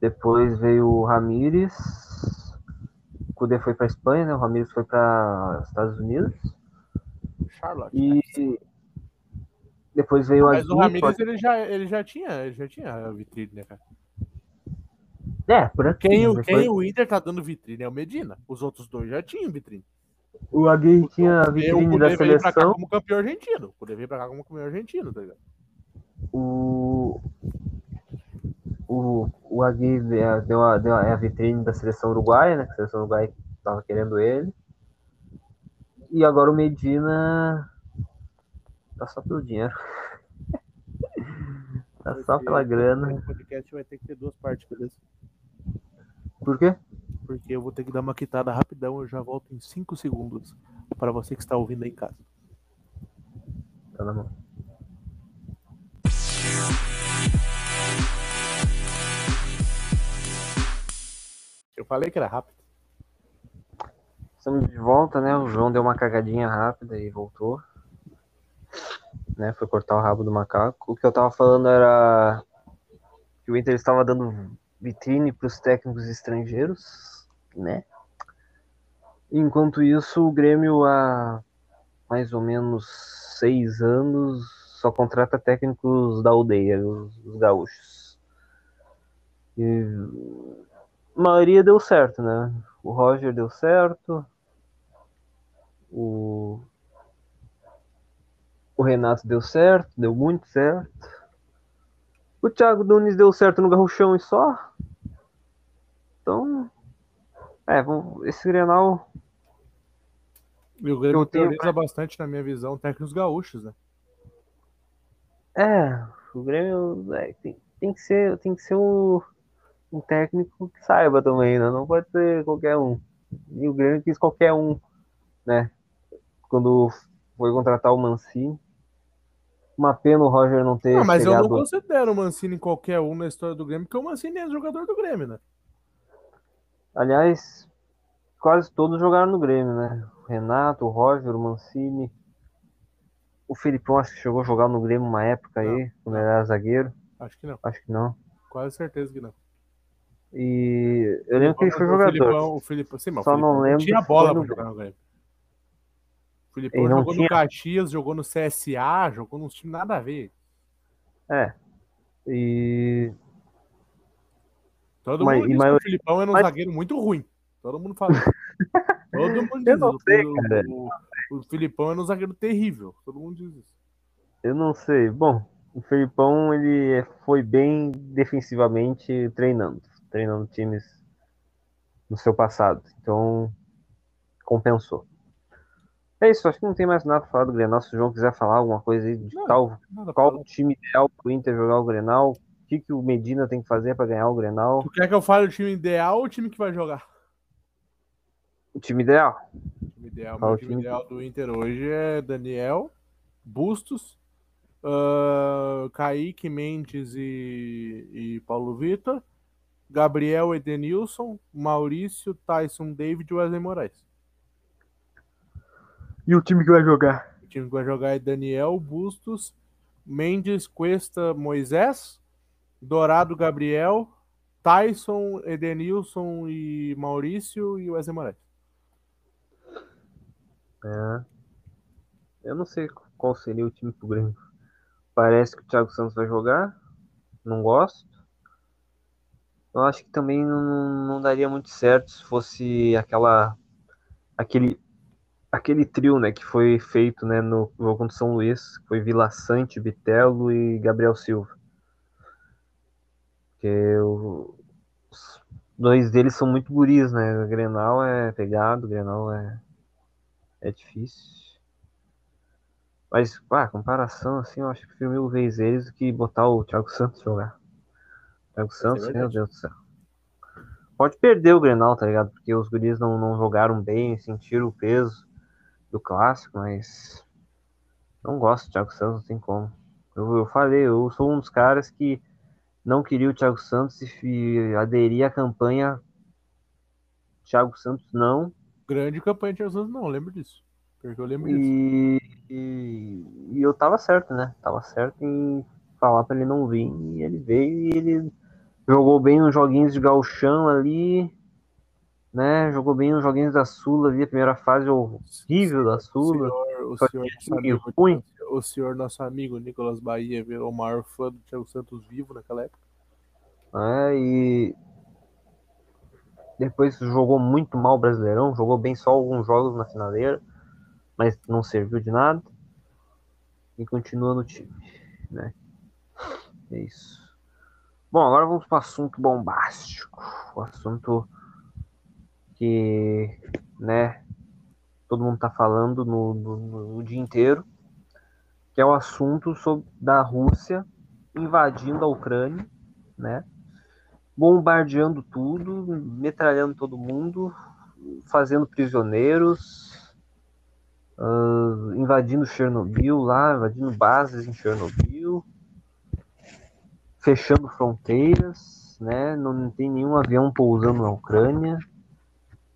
Depois veio o Ramires. O Kudê foi para Espanha, né? O Ramires foi para Estados Unidos. Charlotte. né? E depois veio Mas a o Ramirez ele já, ele já tinha, ele já tinha a vitrine, né, cara? É, por aqui. Quem, né? o- Depois- quem o Inter tá dando vitrine é o Medina. Os outros dois já tinham vitrine. O Agui tinha a vitrine o da Kudê veio pra cá seleção. como campeão argentino. O Kudê veio pra cá como campeão argentino, tá ligado? O, o, o Agui é, deu, a, deu a, é a vitrine da seleção uruguaia, né? que A seleção uruguaia tava querendo ele. E agora o Medina tá só pelo dinheiro. tá só pela grana. O podcast vai ter que ter duas partes, beleza? Por quê? Porque eu vou ter que dar uma quitada rapidão, eu já volto em 5 segundos para você que está ouvindo aí em casa. Tá na mão. Eu falei que era rápido. Estamos de volta, né? O João deu uma cagadinha rápida e voltou. Né? Foi cortar o rabo do macaco. O que eu tava falando era que o Inter estava dando vitrine para os técnicos estrangeiros, né? Enquanto isso, o Grêmio há mais ou menos seis anos só contrata técnicos da aldeia, os, os gaúchos. E a maioria deu certo, né? O Roger deu certo. O, o Renato deu certo, deu muito certo. O Thiago Nunes deu certo no Garruchão e só. Então, é, esse Grenal E o Grêmio Eu tenho- prioriza bastante, na minha visão, técnicos gaúchos, né? É, o Grêmio é, tem, tem que ser, tem que ser o, um técnico que saiba também, né? Não pode ser qualquer um. E o Grêmio quis qualquer um, né? Quando foi contratar o Mancini. Uma pena o Roger não ter Ah, mas eu chegado. não considero o Mancini qualquer um na história do Grêmio, porque o Mancini é jogador do Grêmio, né? Aliás, quase todos jogaram no Grêmio, né? O Renato, o Roger, o Mancini. O Filipão acho que chegou a jogar no Grêmio uma época aí, quando ele era zagueiro. Acho que não. Acho que não. Quase certeza que não. E eu lembro que ele foi jogador. Filipão, o Filipão, sim, mas o Só Filipão não lembro tinha bola pra jogar no Grêmio. O Filipão Ele jogou tinha- no Caxias, jogou no CSA, jogou nos times nada a ver. É. E Todo Mas- mundo diz que maioria- o Filipão era um mas- zagueiro muito ruim. Todo mundo fala. Todo mundo diz Eu não sei, o, cara. o, o Filipão era um zagueiro terrível. Todo mundo diz isso. eu não sei. Bom, o Felipão ele foi bem defensivamente treinando, treinando times no seu passado. Então compensou. É isso, acho que não tem mais nada pra falar do Grenal. Se o João quiser falar alguma coisa aí de Não, Nada qual o time ideal pro Inter jogar o Grenal, o que, que o Medina tem que fazer para ganhar o Grenal. Tu quer que eu fale o time ideal ou o time que vai jogar? O time ideal. O time ideal, o time time? ideal do Inter hoje é Daniel, Bustos, ah, Kaique, Mendes e, e Paulo Vitor, Gabriel Edenilson, Maurício, Tyson, David e Wesley Moraes. E o time que vai jogar? O time que vai jogar é Daniel, Bustos, Mendes, Cuesta, Moisés, Dourado, Gabriel, Tyson, Edenilson e Maurício e Wesley Moraes. É. Eu não sei qual seria o time pro Grêmio. Parece que o Thiago Santos vai jogar. Não gosto. Eu acho que também não, não daria muito certo se fosse aquela aquele aquele trio, né, que foi feito, né, no jogo contra São Luís, foi Vila Sante, Bitelo e Gabriel Silva. Que os dois deles são muito guris, né? O Grenal é pegado, o Grenal é é difícil. Mas, pá, comparação assim, eu acho que prefiro mil vezes eles do que botar o Thiago Santos jogar. Thiago Santos, meu Deus do céu. Pode perder o Grenal, tá ligado? Porque os guris não, não jogaram bem, sentiram o peso do clássico, mas não gosto do Thiago Santos, não tem como. Eu, eu falei, eu sou um dos caras que não queria o Thiago Santos e aderir à campanha Thiago Santos não. Grande campanha de Thiago Santos não, lembro disso. Porque eu lembro disso. E, e, e eu tava certo, né? Tava certo em falar pra ele não vir. E ele veio e ele jogou bem uns joguinhos de galchão ali, né? Jogou bem uns joguinhos da Sula ali, a primeira fase horrível da Sula. O senhor, o senhor, nosso amigo, ruim. o senhor, nosso amigo Nicolas Bahia, virou o maior fã do Thiago Santos vivo naquela época. É, e depois jogou muito mal o Brasileirão, jogou bem só alguns jogos na finaleira, mas não serviu de nada. E continua no time, né? É isso. Bom, agora vamos para o assunto bombástico. O assunto que, né, todo mundo está falando no, no, no, dia inteiro, que é o assunto sobre, da Rússia invadindo a Ucrânia, né, bombardeando tudo, metralhando todo mundo, fazendo prisioneiros, uh, invadindo Chernobyl lá, invadindo bases em Chernobyl, fechando fronteiras, né? Não tem nenhum avião pousando na Ucrânia.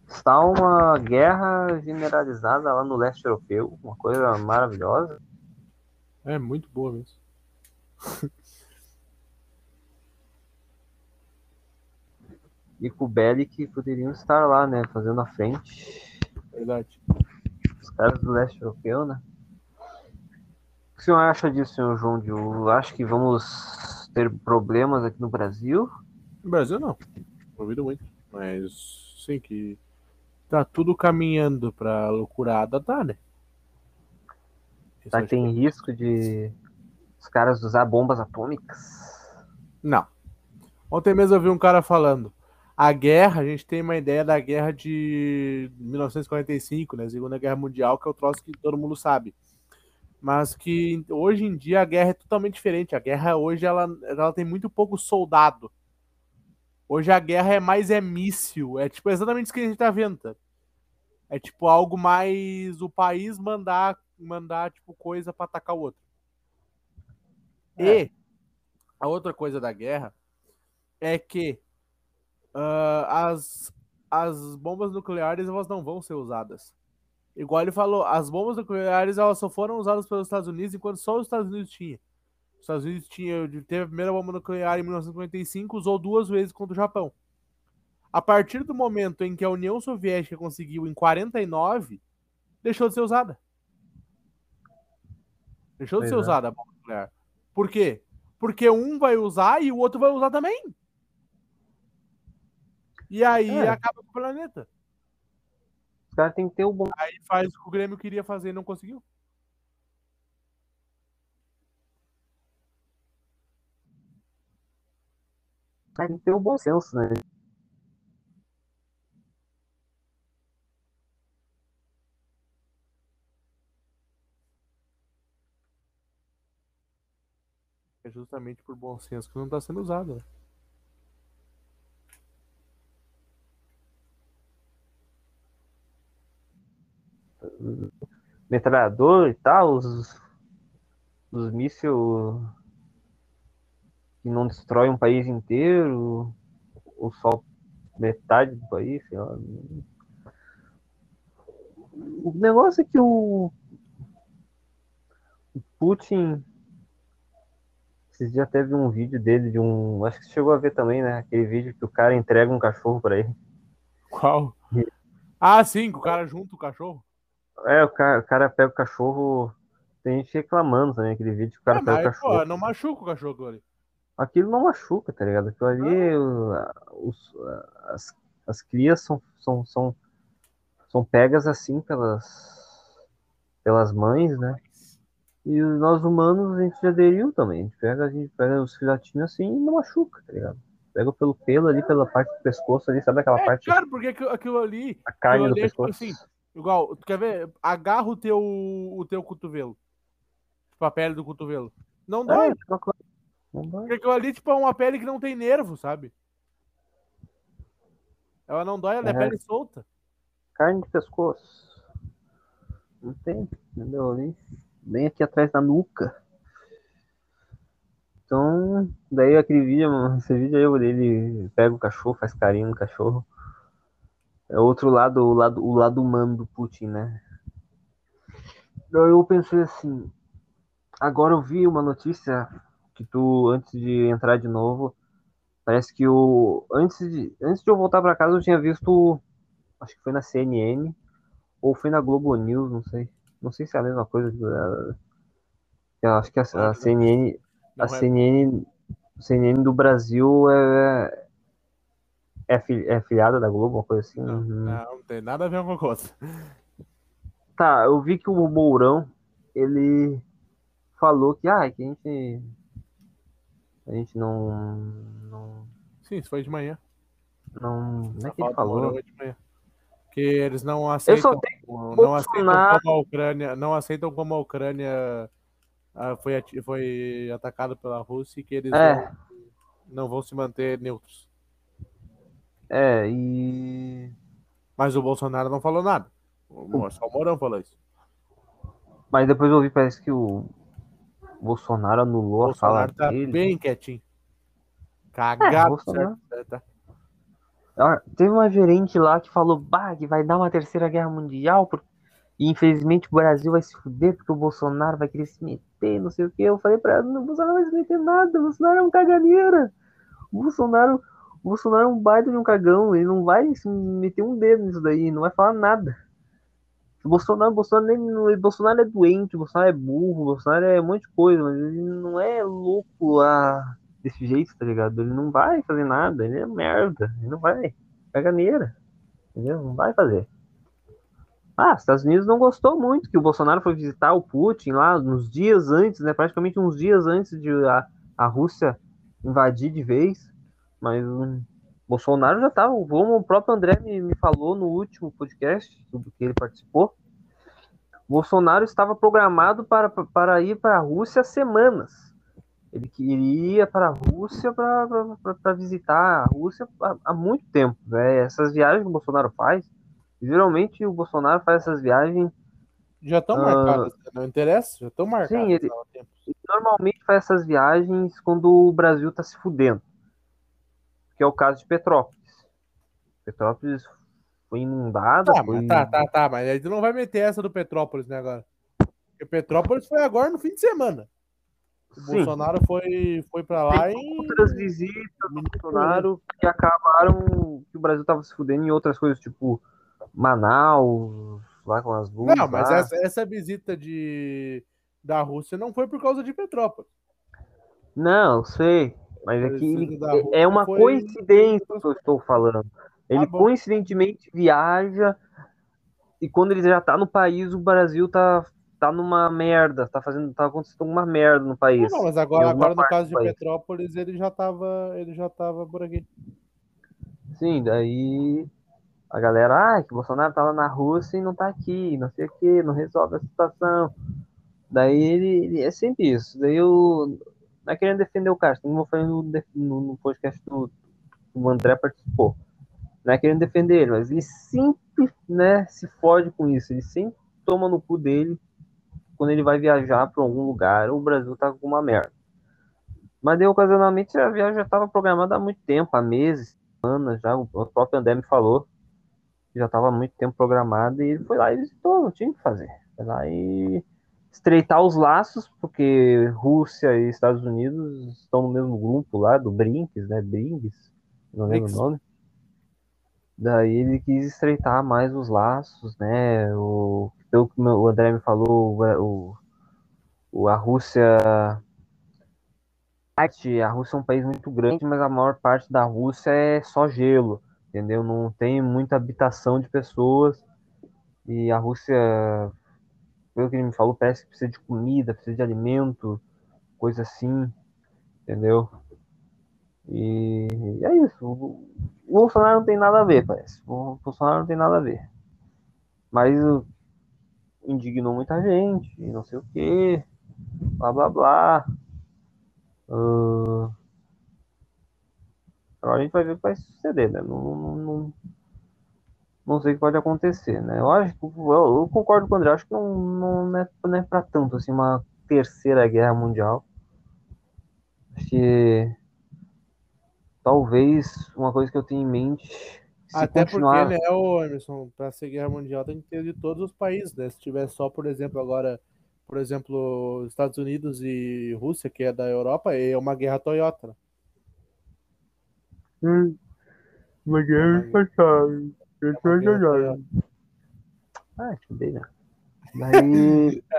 Está uma guerra generalizada lá no leste europeu, uma coisa maravilhosa. É muito boa mesmo. e Bellic poderiam estar lá, né? Fazendo a frente. Verdade. Os caras do leste europeu, né? O que o senhor acha disso, senhor João? Eu acho que vamos ter problemas aqui no Brasil. No Brasil não. Ouvido muito. Mas sim que tá tudo caminhando pra loucurada, tá, né? Tá, tem que... risco de os caras usar bombas atômicas? Não. Ontem mesmo eu vi um cara falando a guerra, a gente tem uma ideia da guerra de 1945, né? Segunda Guerra Mundial, que é o troço que todo mundo sabe. Mas que hoje em dia a guerra é totalmente diferente. A guerra hoje ela, ela tem muito pouco soldado. Hoje a guerra é mais é míssil. É tipo exatamente isso que a gente tá vendo. Tá? É tipo algo mais o país mandar mandar tipo coisa para atacar o outro. É. E a outra coisa da guerra é que uh, as, as bombas nucleares elas não vão ser usadas. Igual ele falou, as bombas nucleares elas só foram usadas pelos Estados Unidos enquanto só os Estados Unidos tinha. Os Estados Unidos tinha, teve a primeira bomba nuclear em 1955, usou duas vezes contra o Japão. A partir do momento em que a União Soviética conseguiu em 49, deixou de ser usada. Deixou de ser é. usada a bomba nuclear. Por quê? Porque um vai usar e o outro vai usar também. E aí é. acaba com o planeta. Os caras têm que ter o bom. Aí faz o que o Grêmio queria fazer e não conseguiu. Tem que ter o bom senso, né? É justamente por bom senso que não está sendo usado. Né? Metralhador e tal, os, os mísseis que não destroem um país inteiro, ou só metade do país, sei lá. O negócio é que o, o Putin esses dias teve um vídeo dele de um. Acho que você chegou a ver também, né? Aquele vídeo que o cara entrega um cachorro pra ele. Qual? Ah, sim, que o cara junta o cachorro. É, o cara, o cara pega o cachorro. Tem gente reclamando também aquele vídeo que o cara Ah, pega o mas, cachorro. pô, não machuca o cachorro ali. Aquilo não machuca, tá ligado? Aquilo ali, o- os- as, as crias são, são, são, são pegas assim pelas, pelas mães, né? E nós humanos a gente já aderiu também. A gente pega, a gente pega os filhotinhos assim e não machuca, tá ligado? Pega pelo pelo ali, pela parte do pescoço ali, sabe aquela É, parte, cara, porque aquilo, aquilo ali, a carne aquilo do ali é tipo pescoço? assim, igual, tu quer ver? Agarra o teu, o teu cotovelo. Tipo, a pele do cotovelo. Não dói. É, não dói. Porque aquilo ali, tipo, é uma pele que não tem nervo, sabe? Ela não dói, ela é, É. pele solta. carne de pescoço. Não tem, entendeu? Ali, bem aqui atrás da nuca. Então, daí aquele vídeo, mano, esse vídeo aí, ele pega o cachorro, faz carinho no cachorro. É outro lado, o lado, o lado humano do Putin, né? Eu pensei assim, agora eu vi uma notícia que tu, antes de entrar de novo, parece que o. Antes de, antes de eu voltar pra casa, eu tinha visto acho que foi na CNN ou foi na Globo News, não sei. Não sei se é a mesma coisa. Eu acho que a, a CNN, a é- CNN, CNN do Brasil é é, fi- é filiada da Globo, uma coisa assim. Não, Uhum. não, não tem nada a ver com a coisa. Tá, eu vi que o Mourão ele falou que ah, que a gente a gente não não Sim, isso foi de manhã. não, não é que ele falou. é manhã. Que eles não aceitam, não aceitam como a Ucrânia, não aceitam como a Ucrânia ah, foi, foi atacada pela Rússia e que eles É. não, não vão se manter neutros. É e Mas o Bolsonaro não falou nada. O Só o Mourão falou isso. Mas depois eu ouvi, parece que o Bolsonaro anulou O a fala Bolsonaro tá dele. bem quietinho. É, Cagado, Bolsonaro. certo? Tá. Ah, Teve uma gerente lá que falou bah, que vai dar uma terceira guerra mundial por- e infelizmente o Brasil vai se fuder porque o Bolsonaro vai querer se meter, não sei o que. Eu falei pra ela, o Bolsonaro não vai se meter nada, o Bolsonaro é um caganeira. O Bolsonaro, o Bolsonaro é um baita de um cagão, ele não vai meter um dedo nisso daí, não vai falar nada. O Bolsonaro, o Bolsonaro, nem, o Bolsonaro é doente, o Bolsonaro é burro, o Bolsonaro é um monte de coisa, mas ele não é louco lá desse jeito, tá ligado? Ele não vai fazer nada, ele é merda, ele não vai. Caganeira, entendeu? Não vai fazer. Ah, os Estados Unidos não gostou muito que o Bolsonaro foi visitar o Putin lá nos dias antes, né? Praticamente uns dias antes de a, a Rússia invadir de vez. Mas o Bolsonaro já estava, como o próprio André me, me falou no último podcast do que ele participou, Bolsonaro estava programado para, para ir para a Rússia há semanas. Ele queria para a Rússia para visitar a Rússia há, há muito tempo. Né? Essas viagens que o Bolsonaro faz, geralmente o Bolsonaro faz essas viagens Já estão Ah. marcadas, né? não interessa? Já estão marcadas. ele- há um tempo. Ele normalmente faz essas viagens quando o Brasil está se fudendo. Que é o caso de Petrópolis. Petrópolis foi inundada. Tá, foi... mas tá, tá, tá, mas aí tu não vai meter essa do Petrópolis, né, agora? Porque Petrópolis foi agora no fim de semana. O Sim. Bolsonaro foi, foi pra lá Tem e. outras visitas do Bolsonaro que acabaram que o Brasil estava se fudendo em outras coisas, tipo Manaus, lá com as luzes. Não, mas essa, essa visita de, da Rússia não foi por causa de Petrópolis. Não, sei. Mas é que é- é uma foi- coincidência que eu estou falando. Ele Tá bom. coincidentemente viaja e quando ele já tá no país, o Brasil tá, tá numa merda, tá fazendo, tá acontecendo uma merda no país. Não, mas agora, agora no caso de país. Petrópolis, ele já tava, ele já tava por aqui. Sim, daí a galera, ah, que o Bolsonaro tá lá na Rússia e não tá aqui, não sei o que, não resolve a situação. Daí ele, ele- é sempre isso. Daí eu não é querendo defender o cara, como eu falei no, no, no podcast do o André participou. Não é querendo defender ele, mas ele sempre né, se fode com isso. Ele sempre toma no cu dele quando ele vai viajar para algum lugar. O Brasil tá com uma merda. Mas daí, ocasionalmente, a viagem já estava programada há muito tempo, há meses, semanas já. O próprio André me falou já estava há muito tempo programada e ele foi lá e visitou, não tinha o que fazer. Foi lá e estreitar os laços, porque Rússia e Estados Unidos estão no mesmo grupo lá, do Brinks, né? Brinks, não lembro Brinks. o nome. Daí ele quis estreitar mais os laços, né? O, pelo que o André me falou, o, o, a Rússia. A Rússia é um país muito grande, mas a maior parte da Rússia é só gelo, entendeu? Não tem muita habitação de pessoas. E a Rússia, pelo que ele me falou, parece que precisa de comida, precisa de alimento, coisa assim, entendeu? E é isso. O Bolsonaro não tem nada a ver, parece. O Bolsonaro não tem nada a ver. Mas indignou muita gente, não sei o que, blá blá blá. Uh... Agora a gente vai ver o que vai suceder, né? Não, não, não, não sei o que pode acontecer, né? Eu acho que eu, eu concordo com o André, acho que não, não é, não é pra tanto assim uma terceira guerra mundial. Acho que talvez uma coisa que eu tenho em mente. Até continuar... porque, né, ô Emerson, para ser guerra mundial tem que ter de todos os países, né? Se tiver só, por exemplo, agora, por exemplo, Estados Unidos e Rússia, que é da Europa, é uma guerra Toyota. Né? Hum, uma guerra passada. Ah, que bem, né? Daí.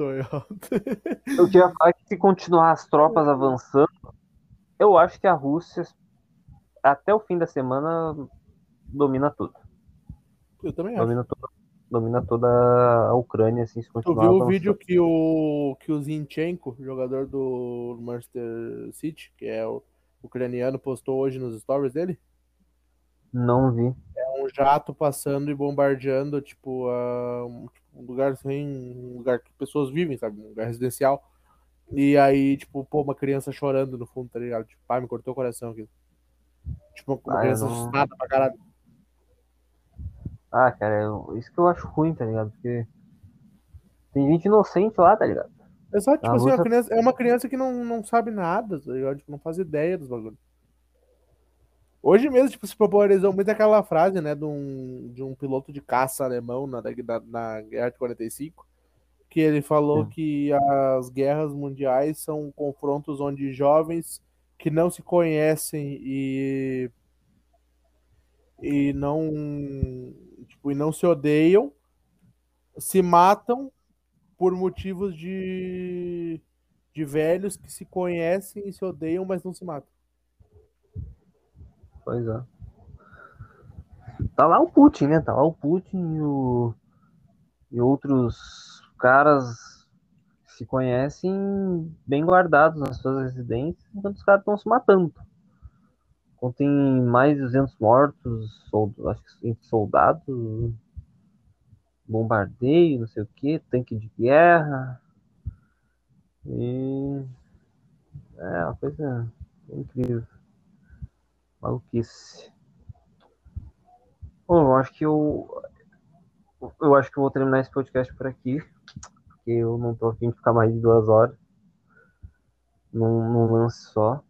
eu queria falar que se continuar as tropas avançando, eu acho que a Rússia, até o fim da semana, domina tudo. Eu também domina acho. Toda, domina toda a Ucrânia, assim, se continuar. Tu viu avançando. o vídeo que o, que o Zinchenko, jogador do Manchester City, que é o ucraniano, postou hoje nos stories dele? Não vi. É jato passando e bombardeando, tipo, uh, um lugar assim, um lugar que pessoas vivem, sabe? Um lugar residencial. E aí, tipo, pô, uma criança chorando no fundo, tá ligado? Tipo, pai, me cortou o coração aqui. Tipo, uma Ah, criança não- assustada pra caralho. Ah, cara, eu- isso que eu acho ruim, tá ligado? Porque tem gente inocente lá, tá ligado? Exato, tipo A assim, Rússia- criança, é uma criança que não, não sabe nada, tá ligado? Tipo, não faz ideia dos bagulhos. Hoje mesmo, tipo, se popularizou muito aquela frase, né, de um, de um piloto de caça alemão na, na, na Guerra de 45, que ele falou Sim. que as guerras mundiais são confrontos onde jovens que não se conhecem e e não tipo, e não se odeiam se matam por motivos de de velhos que se conhecem e se odeiam, mas não se matam. Pois é. Tá lá o Putin, né? Tá lá o Putin e, o... e outros caras se conhecem bem guardados nas suas residências, enquanto os caras estão se matando. Então tem mais de 200 mortos, soldados, acho que soldados, bombardeio, não sei o que, tanque de guerra. E é uma coisa incrível. Maluquice. Bom, eu acho que eu. Eu acho que eu vou terminar esse podcast por aqui. Porque eu não tô afim de ficar mais de duas horas. Num, num lance só.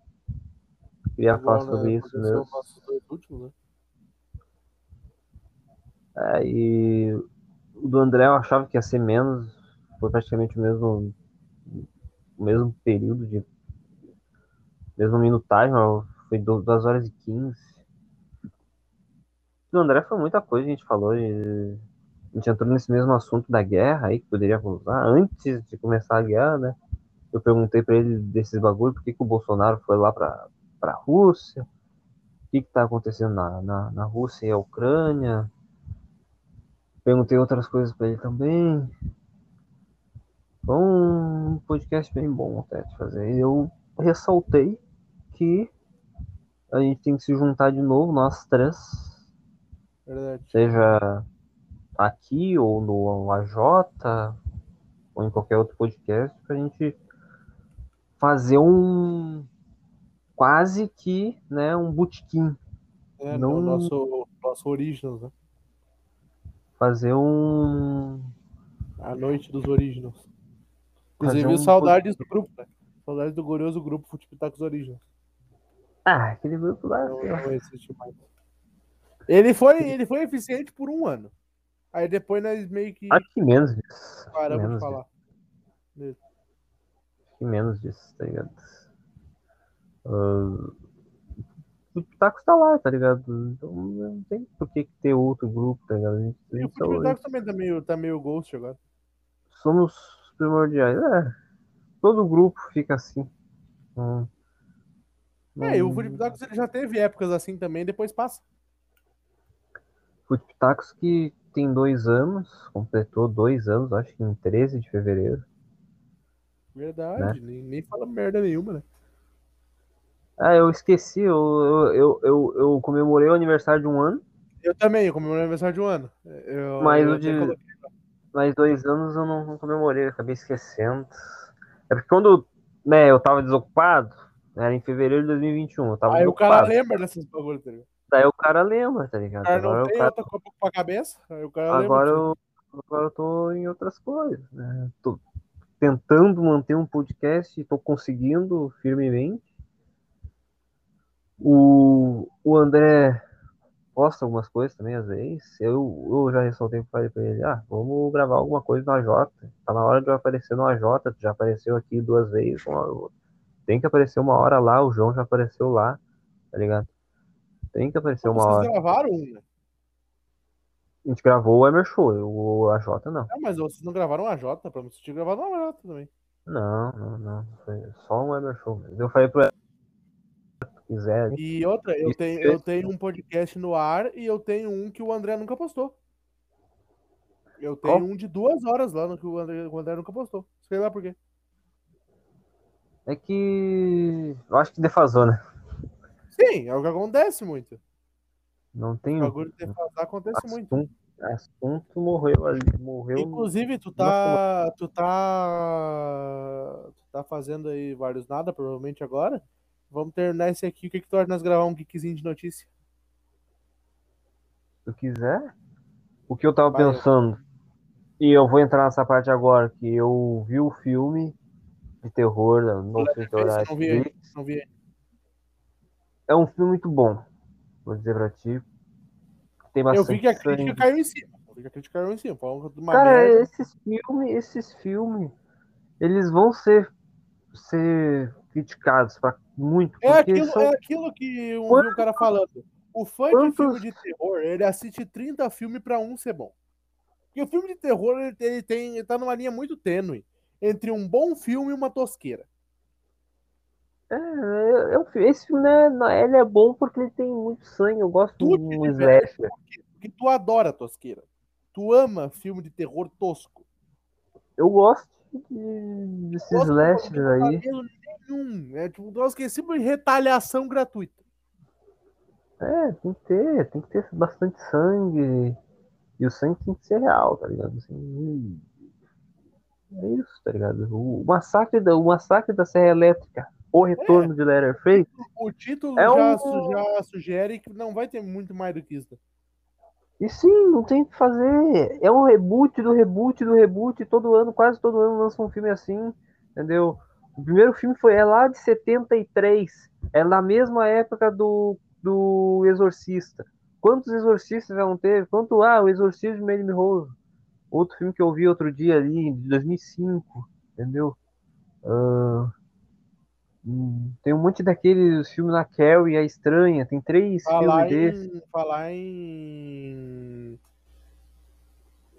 Queria falar Igual, né, sobre isso mesmo. últimos, né? É, e o do André eu achava que ia ser menos. Foi praticamente o mesmo. O mesmo período de. Mesmo minutagem, mas foi 2 horas e 15. Do André foi muita coisa a gente falou. E a gente entrou nesse mesmo assunto da guerra aí, que poderia usar antes de começar a guerra, né? Eu perguntei pra ele desses bagulho, por que, que o Bolsonaro foi lá pra, pra Rússia, o que, que tá acontecendo na, na, na Rússia e a Ucrânia. Perguntei outras coisas pra ele também. Foi um podcast bem bom até de fazer. Eu ressaltei que a gente tem que se juntar de novo, nós três, Verdade. seja aqui ou no AJ ou em qualquer outro podcast, pra gente fazer um quase que, né, um botequim, É, Não- no nosso, nosso Originals, né? fazer um A noite dos Originals. Inclusive, um saudades do grupo, né? Saudades do glorioso grupo Futipitacos Originals. Ah, aquele grupo lá, Não. Ele foi, ele foi eficiente por um ano. Aí depois nós meio que acho que menos isso. Acho que paramos de menos falar. Isso. Acho que menos disso, tá ligado? Uh, o Pitacos tá lá, tá ligado? Então não tem por que ter outro grupo, tá ligado? A gente, E o Futebol Dogs também tá meio, tá meio ghost agora. somos primordiais. É, todo grupo fica assim. Hum. É, e o Dogs ele já teve épocas assim também, depois passa. Fute Pitacos que tem dois anos, completou dois anos, acho que em 13 de fevereiro. Verdade, nem, nem fala merda nenhuma, né? Ah, eu esqueci, eu, eu, eu, eu, comemorei o aniversário de um ano, Eu também, eu comemorei aniversário de um ano. Eu, mas eu o de coloquei- mais dois anos eu não, não comemorei, eu acabei esquecendo. É porque quando né, eu tava desocupado, era em fevereiro de 2021, eu tava Aí o cara lembra desses bagulhos, tá ligado? Daí o cara lembra, tá O ligado? Agora não o tem cara outra coisa pra cabeça, o Agora lembra. eu, agora eu tô em outras coisas, né? Tô tentando manter um podcast e tô conseguindo firmemente. O, o André posta algumas coisas também, às vezes. Eu, eu já ressaltei falei pra ele, ah, vamos gravar alguma coisa no AJ. Tá na hora de eu aparecer no AJ, tu já apareceu aqui duas vezes. uma- tem que aparecer uma hora lá, o João já apareceu lá, tá ligado? Tem que aparecer uma Vocês hora. gravaram um, né? A gente gravou o Emer Show, o AJ não. Não, mas vocês não gravaram a Jota, pra você tinha gravado uma Jota também. Não, não, não. Foi só um Weber Show mesmo. Eu falei pro quiser. E outra, eu tenho, eu tenho um podcast no ar e eu tenho um que o André nunca postou. Eu tenho Qual? um de duas horas lá no que o André, o André nunca postou. Sei lá por quê. É que. Eu acho que defasou, né? Sim, é o que acontece muito. Não O tem. bagulho de defasar acontece muito. assunto, assunto morreu ali. Morreu. Inclusive, tu tá. Tu tá. Tu tá fazendo aí vários nada, provavelmente agora. Vamos terminar esse aqui. O que, que tu acha nós gravar um geekzinho de notícia? Se tu quiser. O que eu tava Vai, pensando. E eu vou entrar nessa parte agora, que eu vi o filme de terror No não vi aí. Netflix. Não vi. É um filme muito bom. Vou dizer pra ti. Tem Eu bastante vi que a crítica sangue. caiu em cima. Eu vi que a crítica caiu em cima. De Cara, merda. esses filmes, esses filmes, eles vão ser, ser criticados pra muito, É aquilo, são é aquilo que eu ouvi Quantos- um cara falando. O fã de quantos- filme de terror, ele assiste 30 filmes pra um ser bom. Porque o filme de terror, ele, ele tem, ele tá numa linha muito tênue entre um bom filme e uma tosqueira. É, fi- esse filme né, ele é bom porque ele tem muito sangue. Eu gosto de um tiver. slasher. Porque tu adora tosqueira. Tu ama filme de terror tosco. Eu gosto de, desses slashers aí. nenhum. É tipo um troço que é sempre retaliação gratuita. É, tem que ter, tem que ter bastante sangue. E o sangue tem que ser real, tá ligado? Assim, é isso, tá ligado? O, massacre da, o massacre da Serra Elétrica, o retorno de Leatherface, O título É já, um- já sugere que não vai ter muito mais do que isso. E sim, não tem o que fazer. É um reboot do reboot do reboot. Todo ano, quase todo ano lança um filme assim, entendeu? O primeiro filme foi é lá de 73. É na mesma época do, do Exorcista. Quantos exorcistas já não teve? Quanto, ah, o Exorcismo de Emily Rose. Outro filme que eu vi outro dia ali, de 2005, entendeu? Hum, tem um monte daqueles filmes na Carrie, A Estranha. Tem três Falar filmes desses. em, falar em.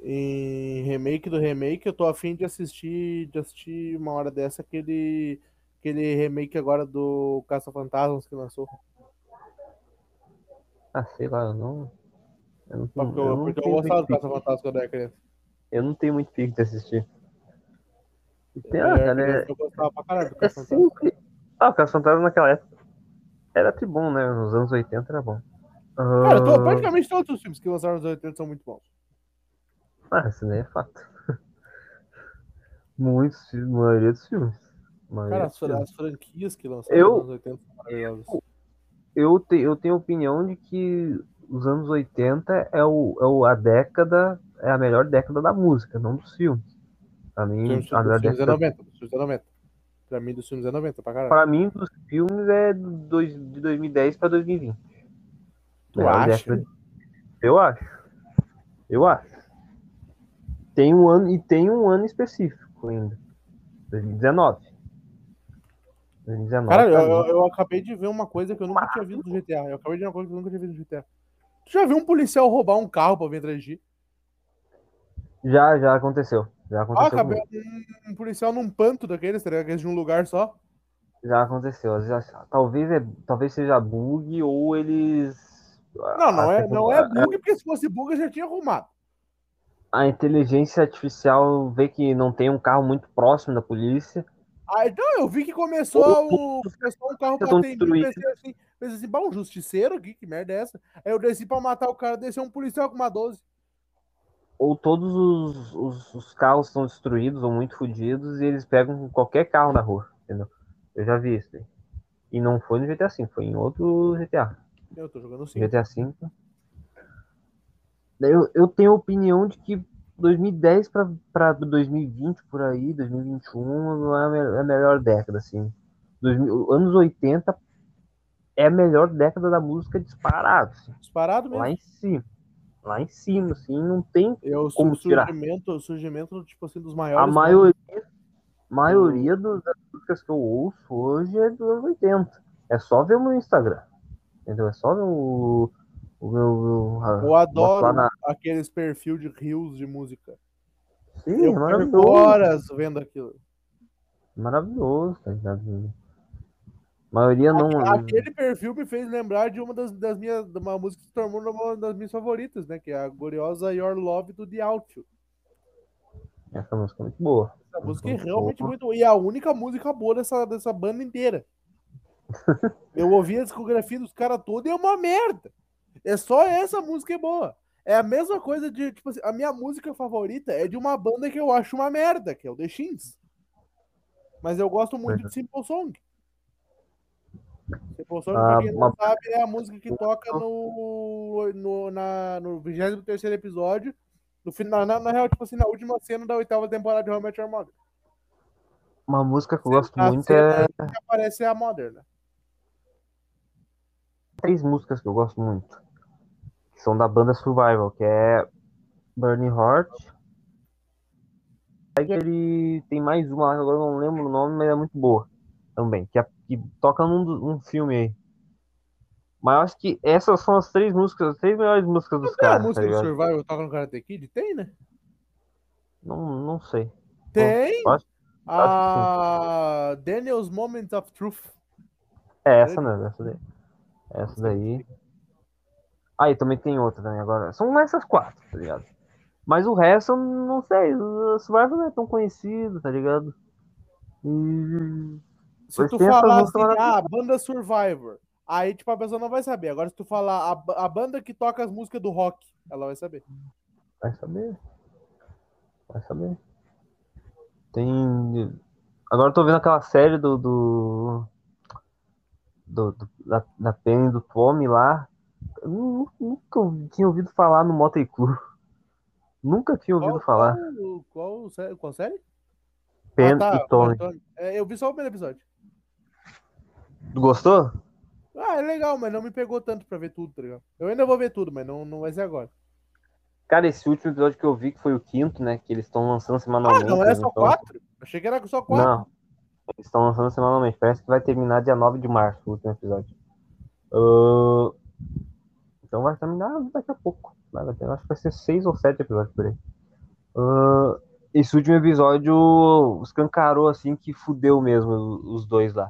Em remake do remake, eu tô afim de assistir, de assistir uma hora dessa aquele, aquele remake agora do Caça Fantasmas que lançou. Ah, sei lá, não. Eu não, Porque eu eu, não porque eu gostava do Caça. Fantasmas quando eu era criança. Eu não tenho muito pique de assistir. E tem, eu ah, era cara, é, eu é sempre. Ah, o Caça Fantasma naquela época era tribom, né? Nos anos 80 era bom. Cara, tô- Ah, praticamente todos os filmes que lançaram nos 80 são muito bons. Ah, isso daí é fato. Muitos filmes, a maioria dos filmes. Maioria Cara, as, filmes. as franquias que lançaram Eu- nos anos 80 são maravilhosas. Eu, te, eu tenho a opinião de que os anos 80 é, o, é o, a década, é a melhor década da música, não dos filmes. Pra mim, filmes, a melhor dos filmes é década 90. Dos filmes é 90. Pra mim, dos filmes é 90, pra caralho. Pra mim, dos filmes é do dois- de 2010 pra 2020. Tu acha? década. Eu acho. Eu acho. Tem um ano e tem um ano específico ainda. 2019. 2019. Cara, eu, eu- eu acabei de ver uma coisa que eu nunca tinha visto no GTA. Eu acabei de ver uma coisa que eu nunca tinha visto no GTA. Tu já viu um policial roubar um carro pra vir atrás de? Já, já aconteceu. Já Ah, aconteceu. acabei comigo. um, um policial num panto daqueles, tá ligado? De um lugar só. Já aconteceu. Já- talvez, é, talvez seja bug ou eles. Não, não a é, não é bug, porque se fosse bug eu já tinha arrumado. A inteligência artificial vê que não tem um carro muito próximo da polícia. Ah, então eu vi que começou o começou um carro pra atender, pensei assim, pensei assim, bah, um justiceiro aqui, que merda é essa? Aí eu desci pra matar o cara, desceu um policial com uma 12. Ou todos os, os, os carros estão destruídos ou muito fodidos e eles pegam qualquer carro na rua. Entendeu? Eu já vi isso daí. E não foi no GTA V, foi em outro GTA. Eu tô jogando sim. GTA V. Eu, eu tenho a opinião de que 2010 para 2020 por aí, 2021 não é a, é a melhor década assim. 2000 anos 80 é a melhor década da música disparado, assim. Disparado mesmo. lá em cima. Lá em cima, assim, não tem como o tirar. surgimento, o surgimento, tipo assim, dos a maiores. maioria maioria do- das músicas que eu ouço hoje é dos anos 80. É só ver o meu Instagram. Entendeu? É só ver o, o meu, a- Eu adoro na- aqueles perfil de rios de música. Sim, eu é maravilhoso. horas vendo aquilo. Maravilhoso, tá ligado? A maioria não. Aquele perfil me fez lembrar de uma das, das minhas, de uma música que se tornou uma das minhas favoritas, né? Que é a gloriosa Your Love do The Outfit. Essa música é muito boa. Essa música é realmente boa. muito boa. E é a única música boa dessa, dessa banda inteira. Eu ouvi a discografia dos caras toda e é uma merda. É só essa música é boa. É a mesma coisa de, tipo assim, a minha música favorita é de uma banda que eu acho uma merda, que é o The Shins. Mas eu gosto muito de Simple Song. Ah, pra quem não sabe, é a música que toca no, no, na, no 23 episódio. No final, na, na real, tipo assim, na última cena da oitava temporada de How I Met Your Mother. Uma música que eu gosto A muito cena é. que aparece é a Mother, né? Três músicas que eu gosto muito. Que são da banda Survival, que é Burning Heart. Aí ele tem mais uma lá que agora eu não lembro o nome, mas é muito boa também. Que, que toca num, do- num filme aí. Mas eu acho que essas são as três músicas, as três melhores músicas dos Tem a caras, tá música do ligado? Survival toca no Karate Kid? Tem, né? Não, não sei. Tem! Acho- A Daniel's Moment of Truth. É essa mesmo, essa daí. Essa daí. Aí também tem outra também agora. São essas quatro, tá ligado? Mas o resto eu não sei. O Survivor não é tão conhecido, tá ligado? E. Se tu falar assim, ah, banda Survivor, aí tipo a pessoa não vai saber. Agora se tu falar a, a banda que toca as músicas do rock, ela vai saber. Vai saber. Vai saber. Tem. Agora eu tô vendo aquela série do. do... do- do- da, da Penny e do Tommy lá. Eu nu- nunca tinha ouvido falar no Motley Crue. Nunca tinha ouvido Qual, falar. qual, qual, qual série? Pen ah, tá, e Tommy. É, eu vi só o primeiro episódio. Gostou? Ah, é legal, mas não me pegou tanto pra ver tudo, tá ligado? Eu ainda vou ver tudo, mas não, não vai ser agora. Cara, esse último episódio que eu vi, que foi o quinto, né? Que eles estão lançando Ah, semanalmente. não é eles só tão- quatro? Achei que era só quatro. Não. Eles estão lançando semanalmente. Parece que vai terminar dia 9 de março o último episódio. Ah, Então vai terminar daqui a pouco. Vai, vai ter- acho que vai ser seis ou sete episódios por aí. Ah, Esse último episódio escancarou assim que fudeu mesmo os dois lá.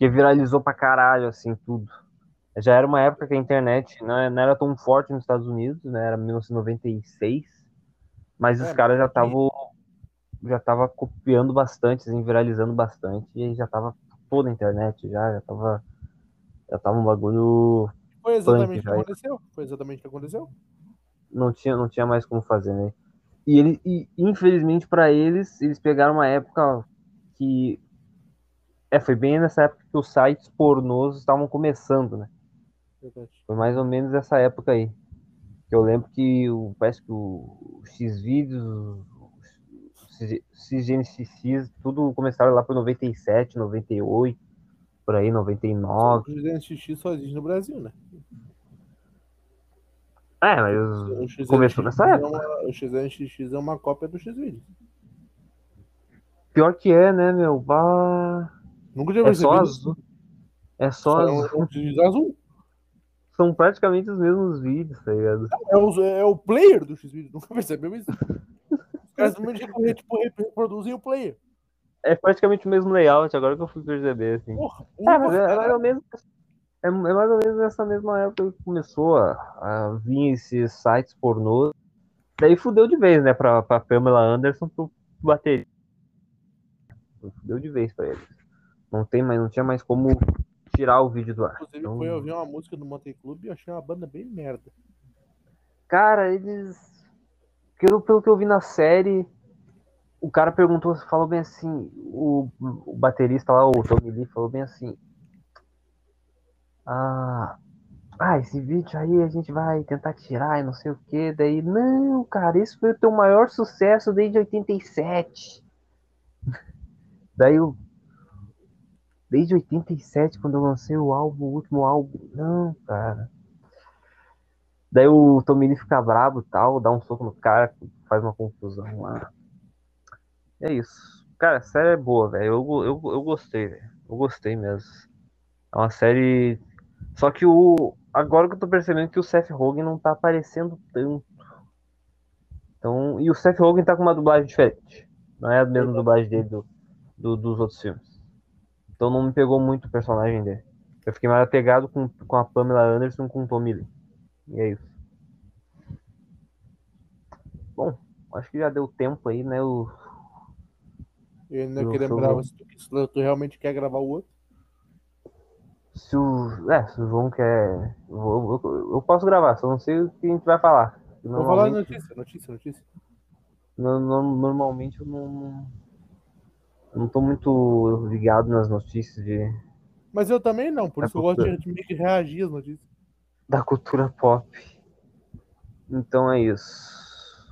Porque viralizou pra caralho, assim, tudo. Já era uma época que a internet não era tão forte nos Estados Unidos, né? Era 1996. Mas os É, caras já estavam já tava copiando bastante, assim, viralizando bastante, e aí já tava toda a internet já, já tava já tava um bagulho, Foi exatamente o que aconteceu. Foi exatamente o que aconteceu. não tinha não tinha mais como fazer, né? E ele e, infelizmente pra eles, eles pegaram uma época que é, foi bem nessa época que os sites pornôs estavam começando, né? Foi mais ou menos essa época aí. Que eu lembro que o, parece que o X-Vídeos, o CGNXX, tudo começaram lá por 97, 98, por aí, 99. O XNXX só existe no Brasil, né? É, mas começou nessa é época. uma- o XNXX é uma cópia do X-Video. Pior que é, né, meu? Bah... Nunca tinha É só percebido. azul. É só Só azul. é um azul. São praticamente os mesmos vídeos, tá ligado? É o, é o player do X-Video. Nunca percebeu isso? Os caras simplesmente recorrer, tipo, reproduzem o player. É praticamente o mesmo layout, agora que eu fui perceber, assim. Porra, É, mas é, é mais ou menos. É, é mais ou menos nessa mesma época que começou a, a vir esses sites pornôs. Daí fudeu de vez, né, pra, pra Pamela Anderson pro bater. Fudeu de vez pra eles. Não, tem mais, não tinha mais como tirar o vídeo do ar. Inclusive, Então, foi ouvir uma música do Motley Club e achei uma banda bem merda. Cara, eles. Pelo, pelo que eu vi na série, o cara perguntou, falou bem assim, o, o baterista lá, o Tommy Lee, falou bem assim. Ah, ah, esse vídeo aí a gente vai tentar tirar e não sei o que. Daí, não, cara, esse foi o teu maior sucesso desde 87. Daí o. Desde 87, quando eu lancei o álbum, o último álbum. Não, cara. Daí o Tomini fica brabo e tal, dá um soco no cara, faz uma confusão lá. É isso. Cara, a série é boa, velho. Eu, eu, eu gostei, velho. Eu gostei mesmo. É uma série. Só que o. Agora que eu tô percebendo que o Seth Rogen não tá aparecendo tanto. Então. E o Seth Rogen tá com uma dublagem diferente. Não é a mesma dublagem dele do, do- dos outros filmes. Então não me pegou muito o personagem dele. Eu fiquei mais apegado com, com a Pamela Anderson com o Tommy Lee. E é isso. Bom, acho que já deu tempo aí, né? O, Eu ainda Eu que sou lembrava o- se tu, tu realmente quer gravar o outro. se o. É, se o João quer. Eu, eu- eu posso gravar, só não sei o que a gente vai falar. Vou falar Normalmente, notícia, notícia, notícia. no- no- normalmente eu não. Não tô muito ligado nas notícias de, Mas eu também não, por isso eu gosto de, meio que reagir às notícias. da cultura pop. Então é isso.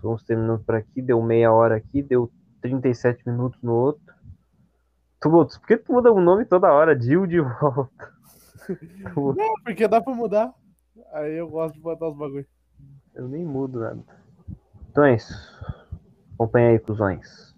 Vamos terminando por aqui. Deu meia hora aqui, deu 37 minutos no outro. Tu, por que tu muda o nome toda hora? Jill de volta. Não, porque dá pra mudar. Aí eu gosto de botar os bagulho. Eu nem mudo nada. Então é isso. Acompanha aí, cuzões.